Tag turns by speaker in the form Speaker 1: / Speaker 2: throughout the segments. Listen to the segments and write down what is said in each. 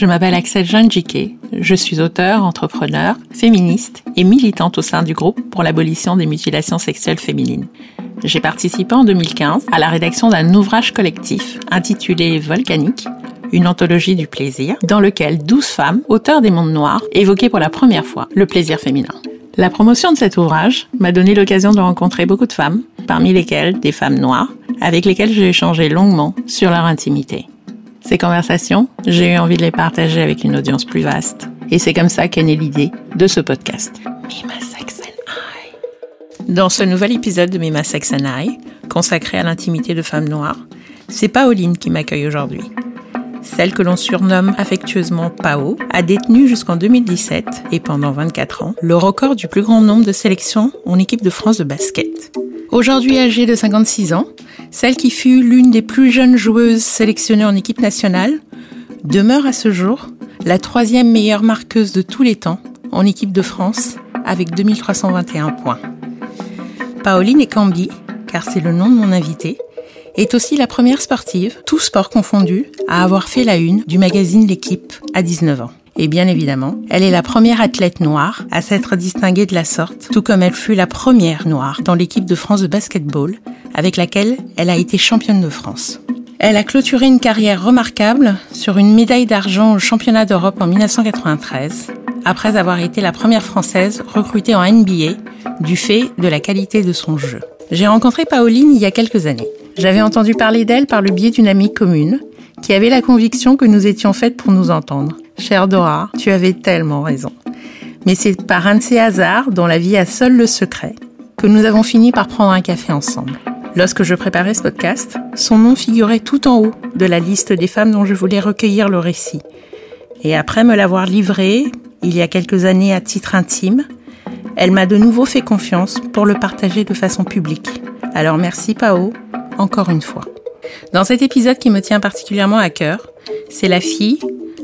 Speaker 1: je m'appelle Axel Jiquet. Je suis auteur, entrepreneur, féministe et militante au sein du groupe pour l'abolition des mutilations sexuelles féminines. J'ai participé en 2015 à la rédaction d'un ouvrage collectif intitulé Volcanique, une anthologie du plaisir, dans lequel 12 femmes, auteurs des mondes noirs, évoquaient pour la première fois le plaisir féminin. La promotion de cet ouvrage m'a donné l'occasion de rencontrer beaucoup de femmes, parmi lesquelles des femmes noires, avec lesquelles j'ai échangé longuement sur leur intimité. Ces conversations, j'ai eu envie de les partager avec une audience plus vaste. Et c'est comme ça qu'est née l'idée de ce podcast. Mima Sex and I. Dans ce nouvel épisode de Mima Sex and I, consacré à l'intimité de femmes noires, c'est Pauline qui m'accueille aujourd'hui. Celle que l'on surnomme affectueusement Pao a détenu jusqu'en 2017 et pendant 24 ans le record du plus grand nombre de sélections en équipe de France de basket. Aujourd'hui âgée de 56 ans, celle qui fut l'une des plus jeunes joueuses sélectionnées en équipe nationale, demeure à ce jour la troisième meilleure marqueuse de tous les temps en équipe de France avec 2321 points. Pauline Cambi, car c'est le nom de mon invité, est aussi la première sportive, tout sport confondu, à avoir fait la une du magazine L'équipe à 19 ans. Et bien évidemment, elle est la première athlète noire à s'être distinguée de la sorte, tout comme elle fut la première noire dans l'équipe de France de basketball, avec laquelle elle a été championne de France. Elle a clôturé une carrière remarquable sur une médaille d'argent au championnat d'Europe en 1993, après avoir été la première française recrutée en NBA du fait de la qualité de son jeu. J'ai rencontré Pauline il y a quelques années. J'avais entendu parler d'elle par le biais d'une amie commune qui avait la conviction que nous étions faites pour nous entendre. Chère Dora, tu avais tellement raison. Mais c'est par un de ces hasards, dont la vie a seul le secret, que nous avons fini par prendre un café ensemble. Lorsque je préparais ce podcast, son nom figurait tout en haut de la liste des femmes dont je voulais recueillir le récit. Et après me l'avoir livré, il y a quelques années à titre intime, elle m'a de nouveau fait confiance pour le partager de façon publique. Alors merci Pao, encore une fois. Dans cet épisode qui me tient particulièrement à cœur, c'est la fille,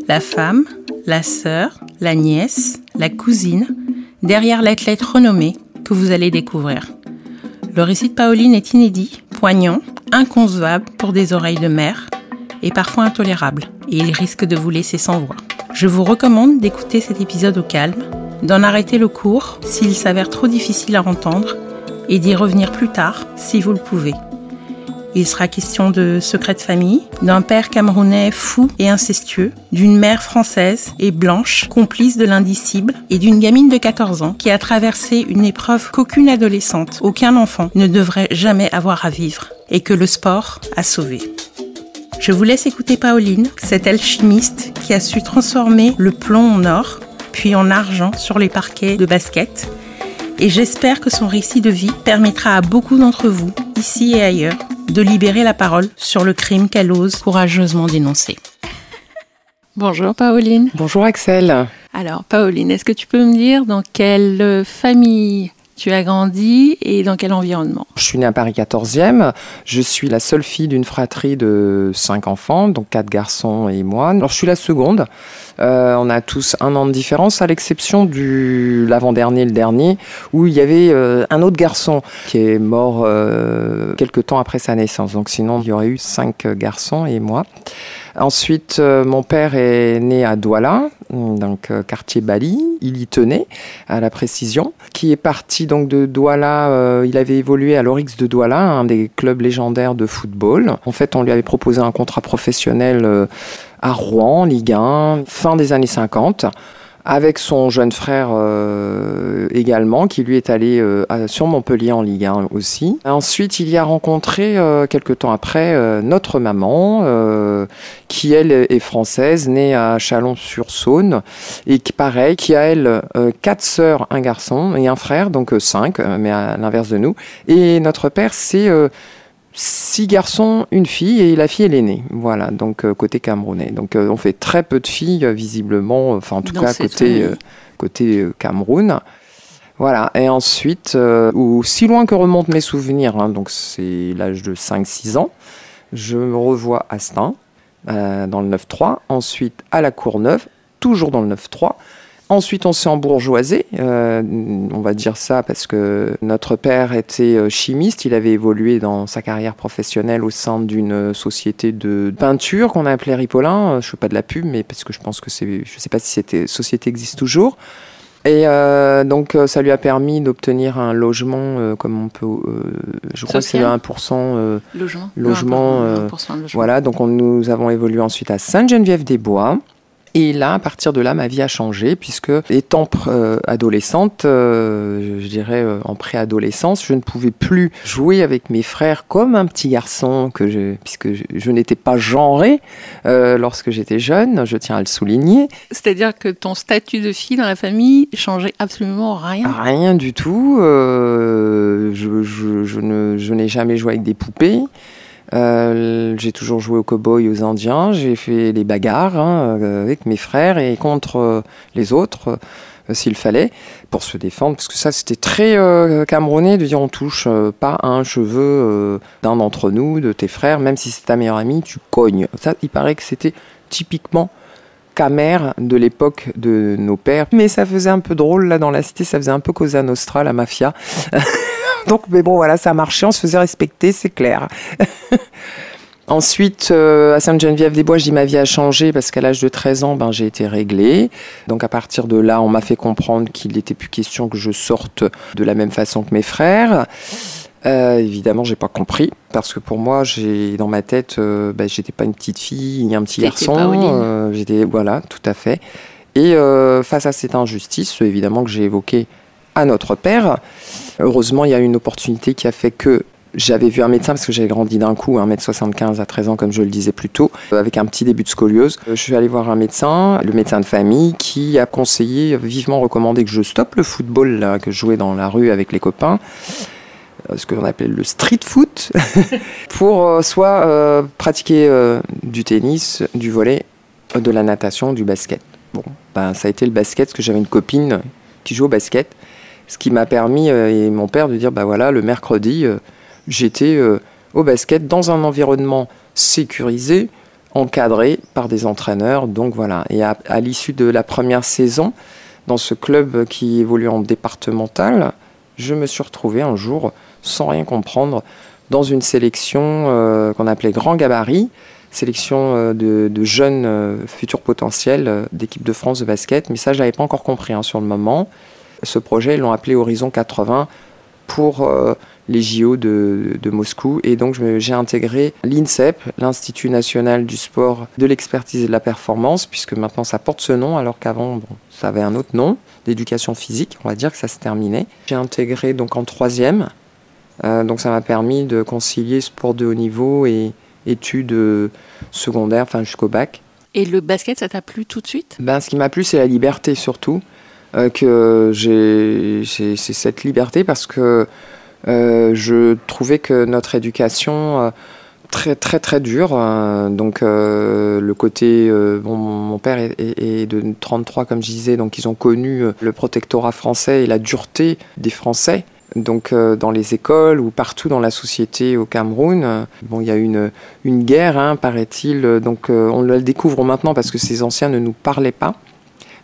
Speaker 1: la femme, la sœur, la nièce, la cousine, derrière l'athlète renommée que vous allez découvrir. Le récit de Pauline est inédit, poignant, inconcevable pour des oreilles de mère et parfois intolérable, et il risque de vous laisser sans voix. Je vous recommande d'écouter cet épisode au calme, d'en arrêter le cours s'il s'avère trop difficile à entendre, et d'y revenir plus tard si vous le pouvez. Il sera question de secrets de famille, d'un père camerounais fou et incestueux, d'une mère française et blanche, complice de l'indicible, et d'une gamine de 14 ans qui a traversé une épreuve qu'aucune adolescente, aucun enfant ne devrait jamais avoir à vivre, et que le sport a sauvé. Je vous laisse écouter Pauline, cette alchimiste qui a su transformer le plomb en or, puis en argent sur les parquets de basket, et j'espère que son récit de vie permettra à beaucoup d'entre vous, ici et ailleurs, de libérer la parole sur le crime qu'elle ose courageusement dénoncer. Bonjour Pauline.
Speaker 2: Bonjour Axel.
Speaker 1: Alors Pauline, est-ce que tu peux me dire dans quelle famille tu as grandi et dans quel environnement?
Speaker 2: Je suis née à Paris 14e. Je suis la seule fille d'une fratrie de cinq enfants, donc quatre garçons et moi. Alors je suis la seconde. Euh, on a tous un an de différence, à l'exception du l'avant-dernier, le dernier, où il y avait euh, un autre garçon qui est mort euh, quelques temps après sa naissance. Donc sinon, il y aurait eu cinq garçons et moi. Ensuite, euh, mon père est né à Douala, donc euh, quartier Bali. Il y tenait, à la précision. Qui est parti donc de Douala. Euh, il avait évolué à l'Orix de Douala, un des clubs légendaires de football. En fait, on lui avait proposé un contrat professionnel à Rouen, Ligue 1, fin des années 50 avec son jeune frère euh, également, qui lui est allé euh, sur Montpellier en Ligue 1 aussi. Ensuite, il y a rencontré, euh, quelques temps après, euh, notre maman, euh, qui elle est française, née à Chalon-sur-Saône, et qui, pareil, qui a elle quatre sœurs, un garçon et un frère, donc cinq, mais à l'inverse de nous. Et notre père, c'est six garçons, une fille, et la fille est l'aînée. Voilà, donc euh, côté camerounais. Donc euh, on fait très peu de filles, euh, visiblement, enfin en tout
Speaker 1: Dans
Speaker 2: cas côté, côté Cameroun. Voilà, et ensuite, euh, ou si loin que remontent mes souvenirs, hein, donc c'est l'âge de 5-6 ans, je me revois à Stein, dans le 9-3, ensuite à la Courneuve, toujours dans le 9-3, Ensuite, on s'est embourgeoisé, euh, on va dire ça parce que notre père était euh, chimiste, il avait évolué dans sa carrière professionnelle au sein d'une société de peinture qu'on appelait Ripollin. Euh, je ne fais pas de la pub, mais parce que je pense que c'est, je ne sais pas si cette société existe toujours. Et donc, ça lui a permis d'obtenir un logement, comme on peut, je crois que c'est 1%
Speaker 1: logement.
Speaker 2: logement, 1%, logement. Voilà, donc on, nous avons évolué ensuite à Sainte-Geneviève-des-Bois. Et là, à partir de là, ma vie a changé, puisque étant euh, adolescente, euh, je dirais euh, en préadolescence, je ne pouvais plus jouer avec mes frères comme un petit garçon, que je, puisque je, n'étais pas genrée lorsque j'étais jeune, je tiens à le souligner.
Speaker 1: C'est-à-dire que ton statut de fille dans la famille changeait absolument rien
Speaker 2: Rien du tout. je, je, je n'ai jamais joué avec des poupées. Euh, j'ai toujours joué aux cow-boys, aux indiens. J'ai fait les bagarres hein, euh, avec mes frères et contre euh, les autres, s'il fallait, pour se défendre. Parce que ça, c'était très camerounais de dire on touche pas un cheveu d'un d'entre nous, de tes frères, même si c'est ta meilleure amie, tu cognes. Ça, il paraît que c'était typiquement camère de l'époque de nos pères. Mais ça faisait un peu drôle là dans la cité, ça faisait un peu Cosa Nostra, la mafia. Donc, mais bon, voilà, ça a marché, on se faisait respecter, c'est clair. Ensuite, euh, à Sainte-Geneviève-des-Bois, je dis ma vie a changé parce qu'à l'âge de 13 ans, ben, j'ai été réglée. Donc à partir de là, on m'a fait comprendre qu'il n'était plus question que je sorte de la même façon que mes frères. Euh, évidemment, j'ai pas compris parce que pour moi, j'ai dans ma tête, euh, ben, j'étais pas une petite fille ni un petit garçon. Euh, j'étais voilà, tout à fait. Et face à cette injustice, évidemment que j'ai évoqué à notre père. Heureusement, il y a une opportunité qui a fait que j'avais vu un médecin parce que j'avais grandi d'un coup, 1m75 à 13 ans, comme je le disais plus tôt, avec un petit début de scoliose. Je suis allé voir un médecin, le médecin de famille, qui a conseillé, vivement recommandé que je stoppe le football que je jouais dans la rue avec les copains ce qu'on appelle le street foot, pour euh, soit euh, pratiquer euh, du tennis, du volet, de la natation, du basket. Bon, ben, ça a été le basket, parce que j'avais une copine qui joue au basket. Ce qui m'a permis, euh, et mon père, de dire, bah voilà, le mercredi, euh, j'étais euh, au basket dans un environnement sécurisé, encadré par des entraîneurs. Donc. Et à, l'issue de la première saison, dans ce club qui évolue en départemental, je me suis retrouvé un jour, sans rien comprendre, dans une sélection qu'on appelait Grand Gabarit, sélection de, jeunes futurs potentiels d'équipe de France de basket. Mais ça, je n'avais pas encore compris hein, sur le moment. Ce projet, ils l'ont appelé Horizon 80 pour euh, les JO de, Moscou. Et donc, j'ai intégré l'INSEP, l'Institut national du sport, de l'expertise et de la performance, puisque maintenant ça porte ce nom, alors qu'avant, ça avait un autre nom, d'éducation physique. On va dire que ça se terminait. J'ai intégré donc en troisième. Euh, donc, ça m'a permis de concilier sport de haut niveau et études euh, secondaires, enfin jusqu'au bac.
Speaker 1: Et le basket, ça t'a plu tout de suite?
Speaker 2: Ben, Ce qui m'a plu, c'est la liberté surtout. Euh, que j'ai cette liberté parce que euh, je trouvais que notre éducation euh, très très très dure. donc le côté, bon, mon père est, de 33 comme je disais, donc ils ont connu le protectorat français et la dureté des Français. Donc dans les écoles ou partout dans la société au Cameroun, bon il y a une une guerre, hein, paraît-il. Donc on le découvre maintenant parce que ces anciens ne nous parlaient pas.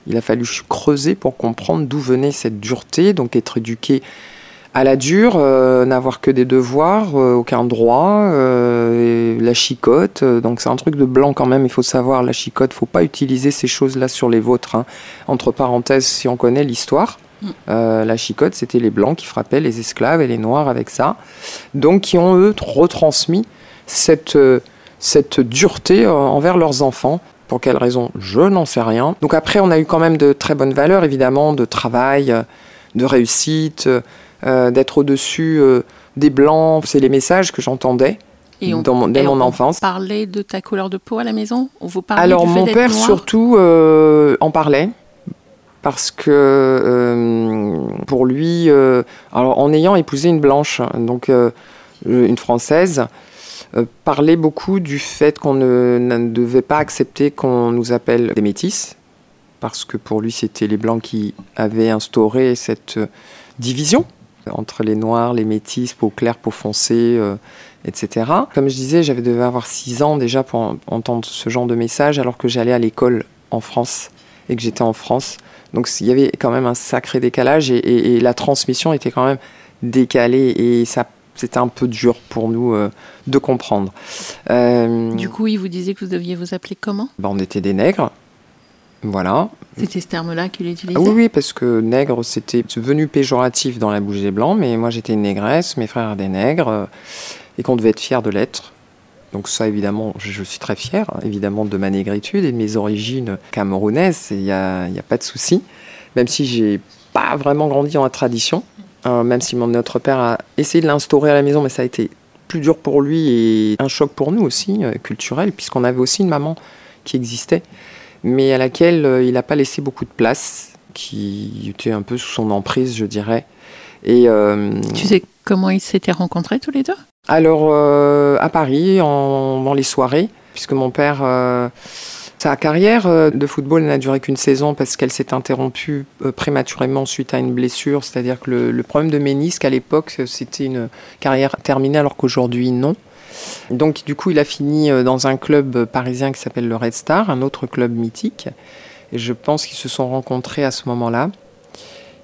Speaker 2: Il a fallu creuser pour comprendre d'où venait cette dureté, donc être éduqué à la dure, euh, n'avoir que des devoirs, euh, aucun droit, euh, la chicote. donc c'est un truc de blanc quand même, il faut savoir, la chicote, faut pas utiliser ces choses-là sur les vôtres. Hein. Entre parenthèses, si on connaît l'histoire, mm. la chicote, c'était les blancs qui frappaient les esclaves et les noirs avec ça. Donc qui ont, eux, retransmis cette, cette dureté envers leurs enfants. Pour quelle raison Je n'en sais rien. Donc après, on a eu quand même de très bonnes valeurs, évidemment, de travail, de réussite, euh, d'être au-dessus euh, des blancs. C'est les messages que j'entendais. dans mon, dès mon enfance.
Speaker 1: Vous parlez de ta couleur de peau à la maison? Vous
Speaker 2: Alors mon père surtout euh, en parlait parce que pour lui, alors en ayant épousé une blanche, donc une française, euh, parlait beaucoup du fait qu'on ne, devait pas accepter qu'on nous appelle des métis, parce que pour lui c'était les blancs qui avaient instauré cette euh, division entre les noirs, les métis, peau claire, peau foncée, euh, etc. Comme je disais, j'avais devais avoir 6 ans déjà pour entendre ce genre de message alors que j'allais à l'école en France et que j'étais en France. Donc il y avait quand même un sacré décalage et, la transmission était quand même décalée et ça c'était un peu dur pour nous euh, de comprendre.
Speaker 1: Euh, du coup, il vous disait que vous deviez vous appeler comment?
Speaker 2: Ben, On était des nègres. Voilà.
Speaker 1: C'était ce terme-là qu'il utilisait?
Speaker 2: ah oui, oui, parce que nègre, c'était devenu péjoratif dans la bouche des Blancs, mais moi j'étais une négresse, mes frères des nègres, euh, et qu'on devait être fier de l'être. Donc ça, évidemment, je, suis très fier, évidemment, de ma négritude et de mes origines camerounaises, il n'y a, y a, pas de souci, même si j'ai pas vraiment grandi dans la tradition, hein, même si mon, notre père a essayé de l'instaurer à la maison, mais ça a été plus dur pour lui et un choc pour nous aussi, euh, culturel, puisqu'on avait aussi une maman qui existait, mais à laquelle euh, il n'a pas laissé beaucoup de place, qui était un peu sous son emprise, je dirais.
Speaker 1: Et, euh, tu sais comment ils s'étaient rencontrés tous les deux?
Speaker 2: Alors, euh, à Paris, en, dans les soirées, puisque mon père, sa carrière euh, de football n'a duré qu'une saison parce qu'elle s'est interrompue prématurément suite à une blessure. C'est-à-dire que le, problème de ménisque à l'époque, c'était une carrière terminée, alors qu'aujourd'hui, non. Donc, du coup, il a fini dans un club parisien qui s'appelle le Red Star, un autre club mythique. Et je pense qu'ils se sont rencontrés à ce moment-là.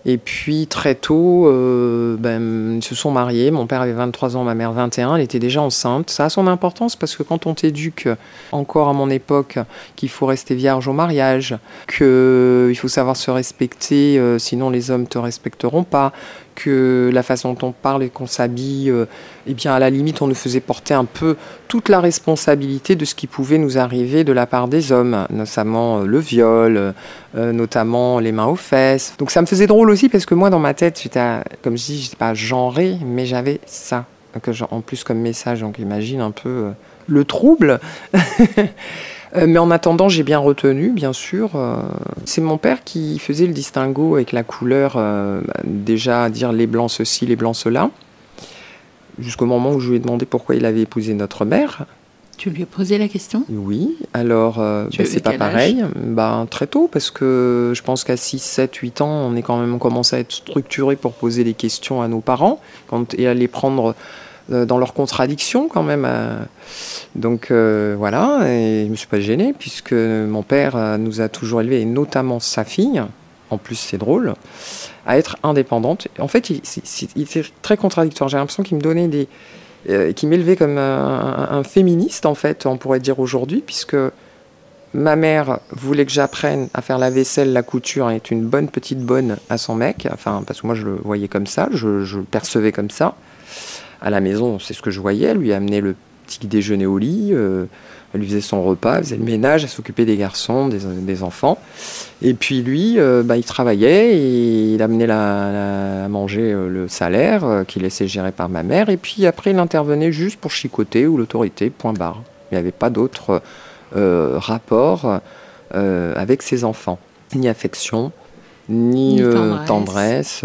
Speaker 2: Et puis très tôt, euh, ben, ils se sont mariés. Mon père avait 23 ans, ma mère 21. Elle était déjà enceinte. Ça a son importance parce que quand on t'éduque, encore à mon époque, qu'il faut rester vierge au mariage, qu'il faut savoir se respecter, euh, sinon les hommes te respecteront pas, que la façon dont on parle et qu'on s'habille, euh, eh bien à la limite on nous faisait porter un peu toute la responsabilité de ce qui pouvait nous arriver de la part des hommes, notamment euh, le viol, euh, notamment les mains aux fesses. Donc ça me faisait drôle aussi parce que moi dans ma tête, j'étais, comme je dis, j'étais pas genré, mais j'avais ça. Donc, en plus comme message, donc imagine un peu le trouble. Euh, mais en attendant, j'ai bien retenu, bien sûr. Euh, c'est mon père qui faisait le distinguo avec la couleur, euh, déjà dire les blancs ceci, les blancs cela, jusqu'au moment où je lui ai demandé pourquoi il avait épousé notre mère.
Speaker 1: Tu lui as posé la question?
Speaker 2: Oui, alors ben, c'est pas pareil. Ben, très tôt, parce que je pense qu'à 6, 7, 8 ans, on est quand même commencé à être structuré pour poser des questions à nos parents quand, et à les prendre dans leurs contradictions quand même. Euh. Donc euh, voilà, et je ne me suis pas gêné puisque mon père nous a toujours élevés, et notamment sa fille, en plus c'est drôle, à être indépendante. En fait, il, très contradictoire. J'ai l'impression qu'il me donnait des... qui m'élevait comme un, féministe, en fait, on pourrait dire aujourd'hui, puisque ma mère voulait que j'apprenne à faire la vaisselle, la couture, et être une bonne petite bonne à son mec, enfin, parce que moi je le voyais comme ça, je, je le percevais comme ça à la maison, c'est ce que je voyais. Elle lui amenait le petit déjeuner au lit, euh, elle lui faisait son repas, elle faisait le ménage, elle s'occupait des garçons, des, enfants. Et puis lui, euh, bah, il travaillait et il amenait la, à manger euh, le salaire qu'il laissait gérer par ma mère. Et puis après, il intervenait juste pour chicoter ou l'autorité, point barre. Il n'y avait pas d'autre rapport avec ses enfants, ni affection, ni, tendresse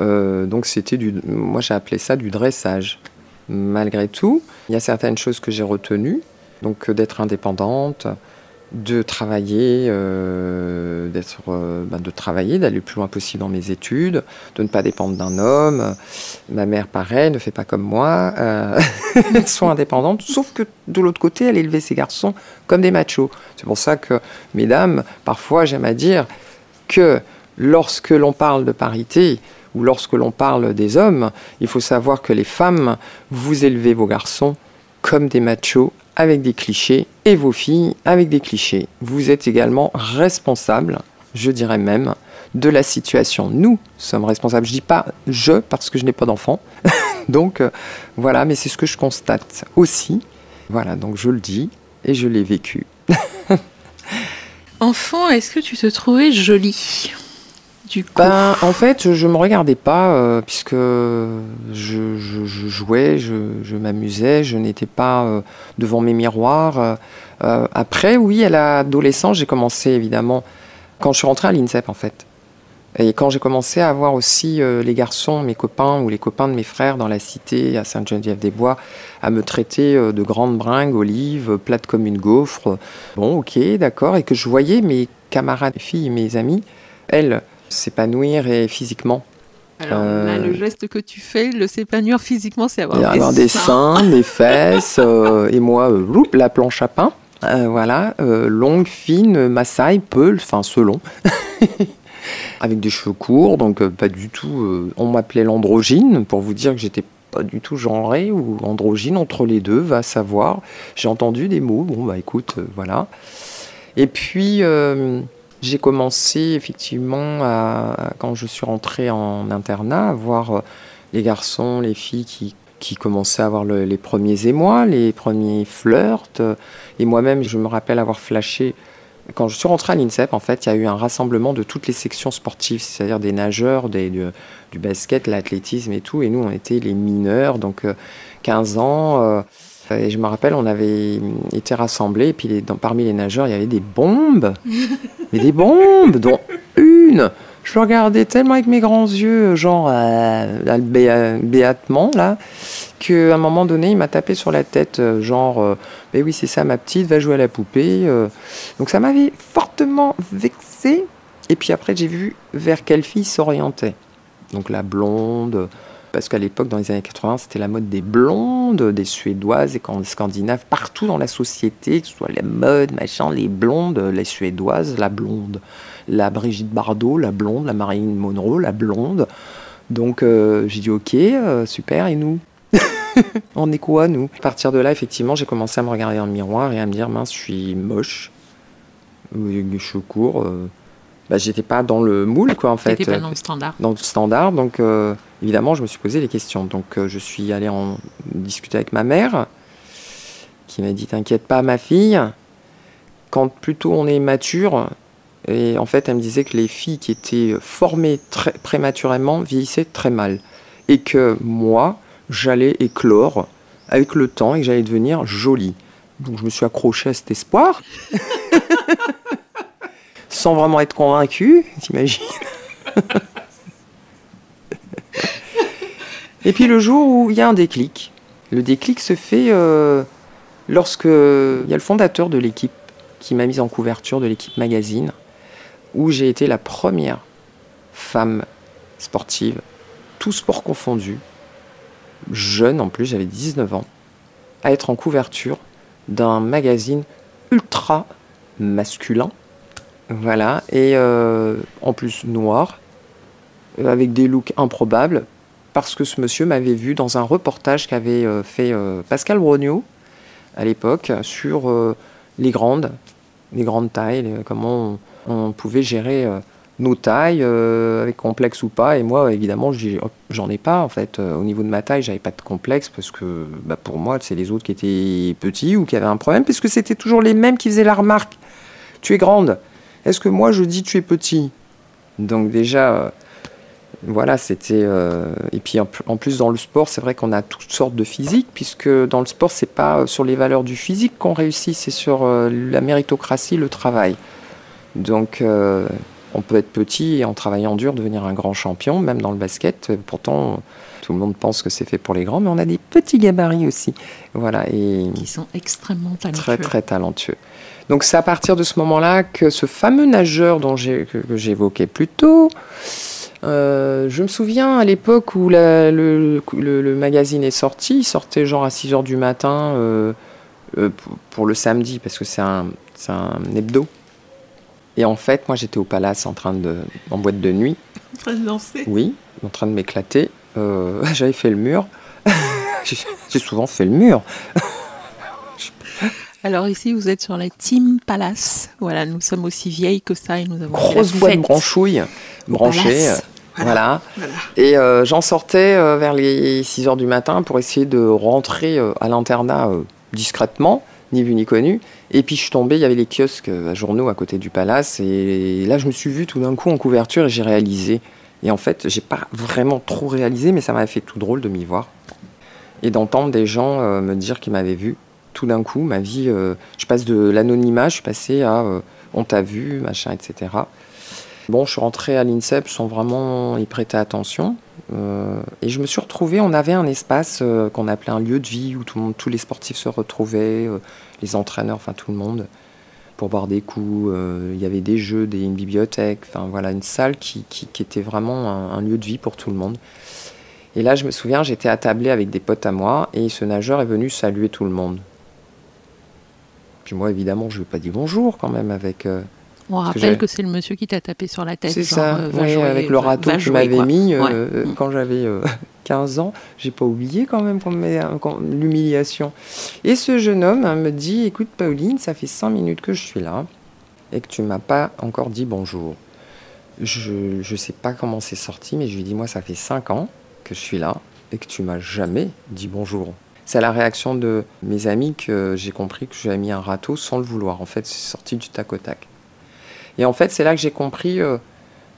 Speaker 2: euh, donc c'était du, moi j'ai appelé ça du dressage. Malgré tout, il y a certaines choses que j'ai retenues, donc euh, d'être indépendante, de travailler, euh, d'être, ben, de travailler, d'aller le plus loin possible dans mes études, de ne pas dépendre d'un homme. Ma mère, pareil, ne fait pas comme moi, euh, sont indépendantes, sauf que de l'autre côté, elle élevait ses garçons comme des machos. C'est pour ça que, mesdames, parfois j'aime à dire que lorsque l'on parle de parité, ou lorsque l'on parle des hommes, il faut savoir que les femmes, vous élevez vos garçons comme des machos avec des clichés et vos filles avec des clichés. Vous êtes également responsables, je dirais même, de la situation. Nous sommes responsables. Je dis pas je parce que je n'ai pas d'enfant. donc euh, voilà, mais c'est ce que je constate aussi. Voilà, donc je le dis et je l'ai vécu.
Speaker 1: Enfant, est-ce que tu te trouvais jolie?
Speaker 2: Ben, en fait, je ne me regardais pas euh, puisque je, jouais, je, m'amusais, je n'étais pas euh, devant mes miroirs. Euh, après, oui, à l'adolescence, j'ai commencé évidemment quand je suis rentrée à l'INSEP en fait. Et quand j'ai commencé à voir aussi les garçons, mes copains ou les copains de mes frères dans la cité à Sainte-Geneviève-des-Bois, à me traiter de grande bringue, olive, plate comme une gaufre. Bon, ok, d'accord. Et que je voyais mes camarades filles, mes amis, elles, s'épanouir et physiquement.
Speaker 1: Alors là, le euh, geste que tu fais, le s'épanouir physiquement, c'est avoir,
Speaker 2: des, avoir des, seins, des fesses, euh, et moi, euh, la planche à pain. voilà, longue, fine, Maasai, Peul, enfin selon. Avec des cheveux courts, donc pas du tout. on m'appelait l'androgyne, pour vous dire que j'étais pas du tout genré ou androgyne entre les deux, va savoir. J'ai entendu des mots, bon bah écoute, voilà. Et puis j'ai commencé effectivement à, quand je suis rentrée en internat à voir les garçons, les filles qui, qui commençaient à avoir les premiers émois, les premiers flirts. Et moi-même, je me rappelle avoir flashé. Quand je suis rentrée à l'INSEP, en fait, il y a eu un rassemblement de toutes les sections sportives, c'est-à-dire des nageurs, des, du, basket, l'athlétisme et tout. Et nous, on était les mineurs, donc 15 euh, ans. Euh, et je me rappelle, on avait été rassemblés, et puis parmi les nageurs, il y avait des bombes. mais des bombes, dont une je regardais tellement avec mes grands yeux, genre euh, béatement, là, qu'à un moment donné, il m'a tapé sur la tête, euh, genre, euh, mais oui, c'est ça, ma petite, va jouer à la poupée. Euh. Donc ça m'avait fortement vexé. Et puis après, j'ai vu vers quelle fille s'orientait. Donc la blonde, parce qu'à l'époque, dans les années 80, c'était la mode des blondes, des suédoises et scandinaves, partout dans la société, que ce soit la mode, machin, les blondes, les suédoises, la blonde la Brigitte Bardot, la blonde, la Marilyn Monroe, la blonde. Donc euh, j'ai dit ok, euh, super, et nous? On est quoi nous? À partir de là, effectivement, j'ai commencé à me regarder dans le miroir et à me dire mince, je suis moche, les cheveux courts. Euh, bah, j'étais pas dans le moule quoi en fait.
Speaker 1: pas dans le standard.
Speaker 2: Dans le standard, donc évidemment, je me suis posé les questions. Donc je suis allé en discuter avec ma mère, qui m'a dit t'inquiète pas ma fille, quand plutôt on est mature, et en fait, elle me disait que les filles qui étaient formées très prématurément vieillissaient très mal. Et que moi, j'allais éclore avec le temps et que j'allais devenir jolie. Donc je me suis accroché à cet espoir. Sans vraiment être convaincu, t'imagines Et puis le jour où il y a un déclic, le déclic se fait euh, lorsque il y a le fondateur de l'équipe qui m'a mise en couverture de l'équipe magazine où j'ai été la première femme sportive, tout sport confondu, jeune en plus, j'avais 19 ans, à être en couverture d'un magazine ultra masculin. Voilà, et euh, en plus noir, avec des looks improbables, parce que ce monsieur m'avait vu dans un reportage qu'avait euh, fait euh, Pascal Brognaud à l'époque sur les grandes, les grandes tailles, comment on, pouvait gérer euh, nos tailles, euh, avec complexe ou pas. Et moi, évidemment, j'en ai pas. En fait, euh, au niveau de ma taille, j'avais pas de complexe parce que bah, pour moi, c'est les autres qui étaient petits ou qui avaient un problème, puisque c'était toujours les mêmes qui faisaient la remarque. Tu es grande. Est-ce que moi, je dis tu es petit? Donc déjà, voilà, c'était. et puis en plus, dans le sport, c'est vrai qu'on a toutes sortes de physique, puisque dans le sport, c'est pas sur les valeurs du physique qu'on réussit, c'est sur la méritocratie, le travail. Donc, euh, on peut être petit et en travaillant dur devenir un grand champion, même dans le basket. Pourtant, tout le monde pense que c'est fait pour les grands, mais on a des petits gabarits aussi. Voilà. Et
Speaker 1: qui sont extrêmement talentueux.
Speaker 2: Très, très talentueux. Donc, c'est à partir de ce moment-là que ce fameux nageur dont que, j'évoquais plus tôt, euh, je me souviens à l'époque où le, magazine est sorti, il sortait genre à 6 h du matin euh, pour, le samedi, parce que c'est un, un hebdo. Et en fait, moi, j'étais au palace en train de, en boîte de nuit.
Speaker 1: En train de danser
Speaker 2: Oui, en train de m'éclater. Euh, j'avais fait le mur. J'ai souvent fait le mur.
Speaker 1: Alors ici, vous êtes sur la Team Palace. Voilà, nous sommes aussi vieilles que ça et nous avons
Speaker 2: grosse boîte de branchouille branchée. Voilà. Et euh, j'en sortais euh, vers les 6 heures du matin pour essayer de rentrer à l'internat discrètement, ni vu ni connu. Et puis je suis tombé, il y avait les kiosques à journaux à côté du palace. Et là, je me suis vu tout d'un coup en couverture et j'ai réalisé. Et en fait, j'ai pas vraiment trop réalisé, mais ça m'a fait tout drôle de m'y voir. Et d'entendre des gens euh, me dire qu'ils m'avaient vu. Tout d'un coup, ma vie, euh, je passe de l'anonymat, je suis passé à euh, on t'a vu, machin, etc. Bon, je suis rentré à l'INSEP sans vraiment y prêter attention. et je me suis retrouvé, on avait un espace qu'on appelait un lieu de vie où tout le monde, tous les sportifs se retrouvaient les entraîneurs, enfin tout le monde, pour boire des coups. Euh, il y avait des jeux, une bibliothèque, enfin voilà, une salle qui, était vraiment un, lieu de vie pour tout le monde. Et là, je me souviens, j'étais attablé avec des potes à moi et ce nageur est venu saluer tout le monde. Puis moi, évidemment, je ne lui ai pas dit bonjour quand même avec. Euh,
Speaker 1: on rappelle que, c'est le monsieur qui t'a tapé sur la tête.
Speaker 2: C'est ça, euh, avec le râteau que m'avait mis euh, mm. quand j'avais 15 ans. J'ai pas oublié quand même l'humiliation. Et ce jeune homme hein, me dit Écoute, Pauline, ça fait 5 minutes que je suis là et que tu m'as pas encore dit bonjour. Je ne sais pas comment c'est sorti, mais je lui dis Moi, ça fait 5 ans que je suis là et que tu m'as jamais dit bonjour. C'est à la réaction de mes amis que j'ai compris que j'avais mis un râteau sans le vouloir. En fait, c'est sorti du tac au tac. Et en fait, c'est là que j'ai compris euh,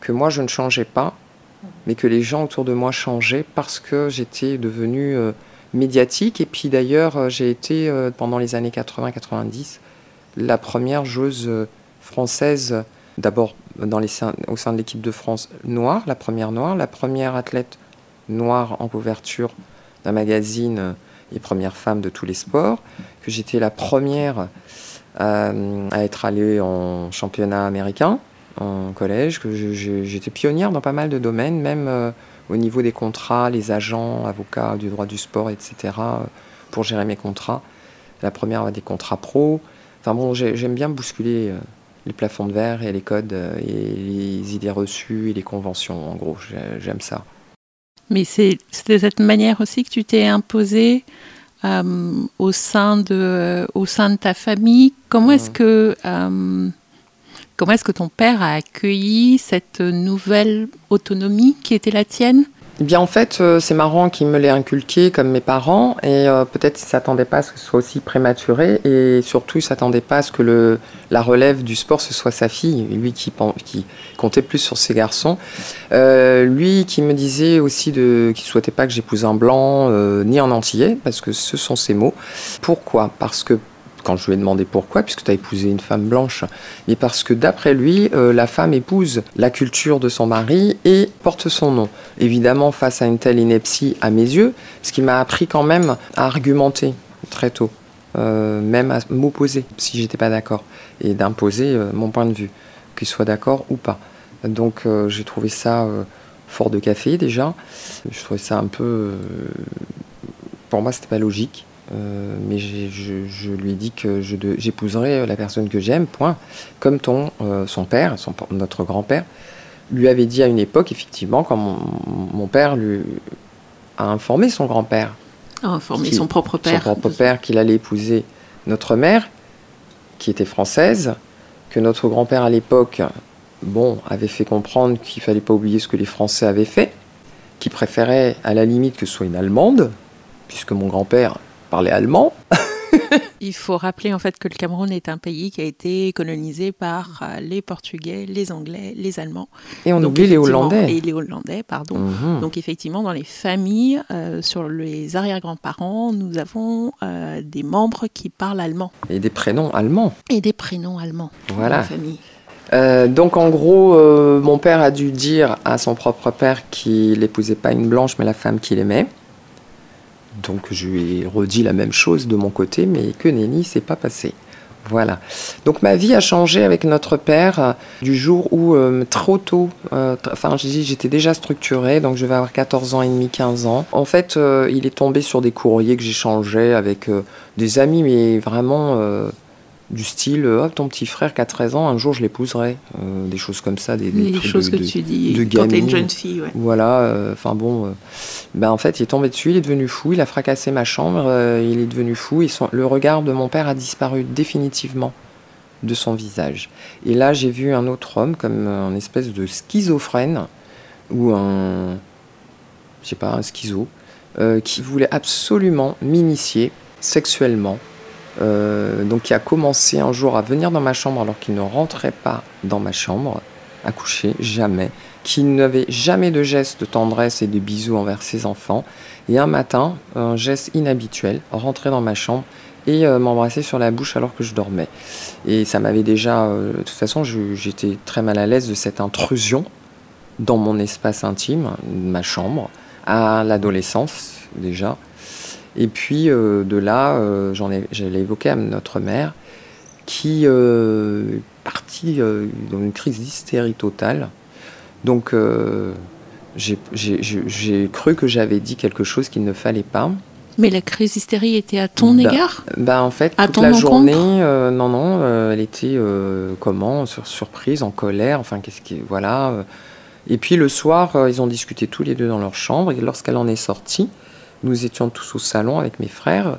Speaker 2: que moi, je ne changeais pas, mais que les gens autour de moi changeaient parce que j'étais devenue euh, médiatique. Et puis d'ailleurs, euh, j'ai été, pendant les années 80-90, la première joueuse française, d'abord au sein de l'équipe de France noire, la première noire, la première athlète noire en couverture d'un magazine et première femme de tous les sports, que j'étais la première euh, à être allée en championnat américain en collège, que j'étais pionnière dans pas mal de domaines, même euh, au niveau des contrats, les agents, avocats du droit du sport, etc., pour gérer mes contrats. La première des contrats pro. Enfin bon, j'aime bien bousculer euh, les plafonds de verre et les codes et les idées reçues et les conventions, en gros, j'aime ça.
Speaker 1: Mais c'est de cette manière aussi que tu t'es imposé euh, au, sein de, au sein de ta famille. Comment est-ce que, euh, comment est-ce que ton père a accueilli cette nouvelle autonomie qui était la tienne?
Speaker 2: Eh bien, en fait, euh, c'est marrant qu'il me l'ait inculqué comme mes parents, et euh, peut-être qu'il ne s'attendait pas à ce que ce soit aussi prématuré, et surtout, il ne s'attendait pas à ce que le, la relève du sport, ce soit sa fille, lui qui, qui comptait plus sur ses garçons. Euh, lui qui me disait aussi qu'il ne souhaitait pas que j'épouse un blanc, ni un antillais, parce que ce sont ses mots. Pourquoi? Parce que quand je lui ai demandé pourquoi, puisque tu as épousé une femme blanche, mais parce que d'après lui, euh, la femme épouse la culture de son mari et porte son nom. Évidemment, face à une telle ineptie à mes yeux, ce qui m'a appris quand même à argumenter très tôt, euh, même à m'opposer si j'étais pas d'accord, et d'imposer euh, mon point de vue, qu'il soit d'accord ou pas. Donc j'ai trouvé ça fort de café déjà. Je trouvais ça un peu. pour moi, c'était pas logique. Euh, mais je, lui ai dit que j'épouserais la personne que j'aime, point. Comme ton, euh, son père, son, notre grand-père, lui avait dit à une époque, effectivement, quand mon, père lui a informé son grand-père.
Speaker 1: A informé son propre père.
Speaker 2: Son propre père qu'il allait épouser notre mère, qui était française, que notre grand-père à l'époque, bon, avait fait comprendre qu'il fallait pas oublier ce que les Français avaient fait, qu'il préférait à la limite que ce soit une Allemande, puisque mon grand-père parler allemand.
Speaker 1: Il faut rappeler en fait que le Cameroun est un pays qui a été colonisé par euh, les Portugais, les Anglais, les Allemands.
Speaker 2: Et on oublie les Hollandais.
Speaker 1: Et les Hollandais, pardon. Mhm. Donc effectivement, dans les familles, euh, sur les arrière-grands-parents, nous avons euh, des membres qui parlent allemand.
Speaker 2: Et des prénoms allemands.
Speaker 1: Et des prénoms allemands.
Speaker 2: Voilà. Dans la famille. donc en gros, mon père a dû dire à son propre père qu'il n'épousait pas une blanche, mais la femme qu'il aimait. Donc je lui ai redit la même chose de mon côté, mais que nenni, c'est pas passé. Voilà. Donc ma vie a changé avec notre père euh, du jour où euh, trop tôt, euh, enfin j'étais déjà structurée, donc je vais avoir 14 ans et demi, 15 ans. En fait, il est tombé sur des courriers que j'échangeais avec des amis, mais vraiment du style oh, ton petit frère qui a 13 ans, un jour je l'épouserai. Euh, des choses comme ça. Des,
Speaker 1: des choses que tu dis de quand t'es une jeune fille. Ouais.
Speaker 2: Voilà, euh, enfin bon. ben, en fait, il est tombé dessus, il est devenu fou, il a fracassé ma chambre, il est devenu fou. Et le regard de mon père a disparu définitivement de son visage. Et là, j'ai vu un autre homme comme un espèce de schizophrène ou un. Je sais pas, un schizo, qui voulait absolument m'initier sexuellement euh, donc qui a commencé un jour à venir dans ma chambre alors qu'il ne rentrait pas dans ma chambre à coucher, jamais, qui n'avait jamais de geste de tendresse et de bisous envers ses enfants. Et un matin, un geste inhabituel, rentrer dans ma chambre et euh, m'embrasser sur la bouche alors que je dormais. Et ça m'avait déjà, euh, de toute façon, j'étais très mal à l'aise de cette intrusion dans mon espace intime, ma chambre, à l'adolescence déjà. Et puis euh, de là, euh, j'en ai, évoqué à notre mère, qui euh, est partie dans une crise d'hystérie totale. Donc j'ai cru que j'avais dit quelque chose qu'il ne fallait pas.
Speaker 1: Mais la crise d'hystérie était à ton
Speaker 2: Bah,
Speaker 1: égard?
Speaker 2: Bah en fait,
Speaker 1: À
Speaker 2: toute la journée, euh, non, non, euh, elle était euh, comment sur, Surprise, en colère, enfin qu'est-ce qui, voilà. Et puis le soir, ils ont discuté tous les deux dans leur chambre. Et lorsqu'elle en est sortie, nous étions tous au salon avec mes frères.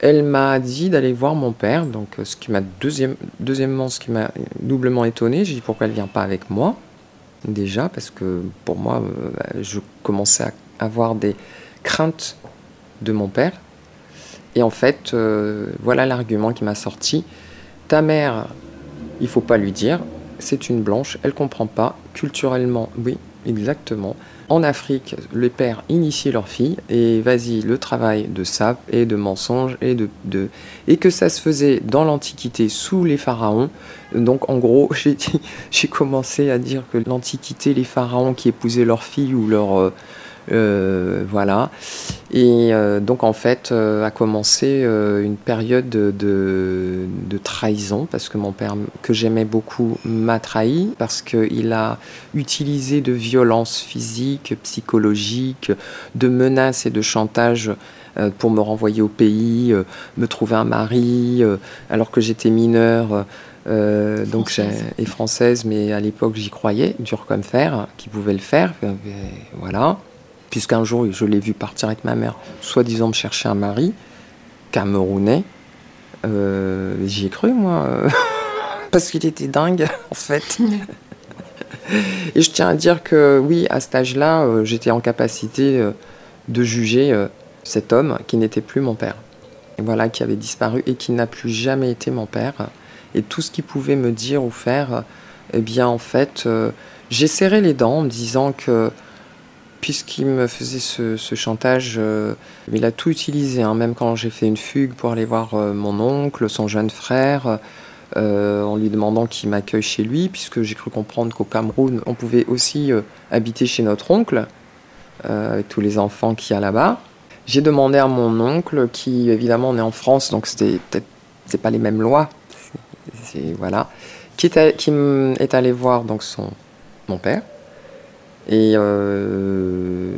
Speaker 2: Elle m'a dit d'aller voir mon père. Donc, euh, ce qui m'a deuxième, deuxièmement, ce qui m'a doublement étonné, j'ai dit pourquoi elle vient pas avec moi? Déjà parce que pour moi, euh, bah, je commençais à avoir des craintes de mon père. Et en fait, euh, voilà l'argument qui m'a sorti. Ta mère, il faut pas lui dire, c'est une blanche, elle comprend pas. Culturellement, oui, exactement. En Afrique, les pères initient leurs filles et vas-y, le travail de sape et de mensonges et de, de- et que ça se faisait dans l'Antiquité sous les pharaons. Donc en gros, j'ai commencé à dire que l'Antiquité, les pharaons qui épousaient leurs filles ou leurs euh, voilà. Et euh, donc en fait euh, a commencé une période de, de, de trahison parce que mon père que j'aimais beaucoup m'a trahi parce qu'il a utilisé de violences physiques, psychologiques, de menaces et de chantage pour me renvoyer au pays, me trouver un mari alors que j'étais mineure. euh, donc
Speaker 1: Française.
Speaker 2: et française, mais à l'époque j'y croyais, dur comme fer, qui pouvait le faire, voilà. Puisqu'un jour je l'ai vu partir avec ma mère, soi-disant me chercher un mari, camerounais. Euh, J'y ai cru moi, parce qu'il était dingue en fait. Et je tiens à dire que oui, à cet âge-là, euh, j'étais en capacité euh, de juger euh, cet homme qui n'était plus mon père. Et voilà, qui avait disparu et qui n'a plus jamais été mon père. Et tout ce qu'il pouvait me dire ou faire, eh bien en fait, j'ai serré les dents en me disant que puisqu'il me faisait ce, chantage, euh, il a tout utilisé, hein, même quand j'ai fait une fugue pour aller voir euh, mon oncle, son jeune frère, euh, en lui demandant qu'il m'accueille chez lui, puisque j'ai cru comprendre qu'au Cameroun, on pouvait aussi habiter chez notre oncle, tous les enfants qu'il y a là-bas. J'ai demandé à mon oncle, qui évidemment on est en France, donc c'était peut-être pas les mêmes lois, voilà, qui est, qui est allé voir donc son mon père et euh,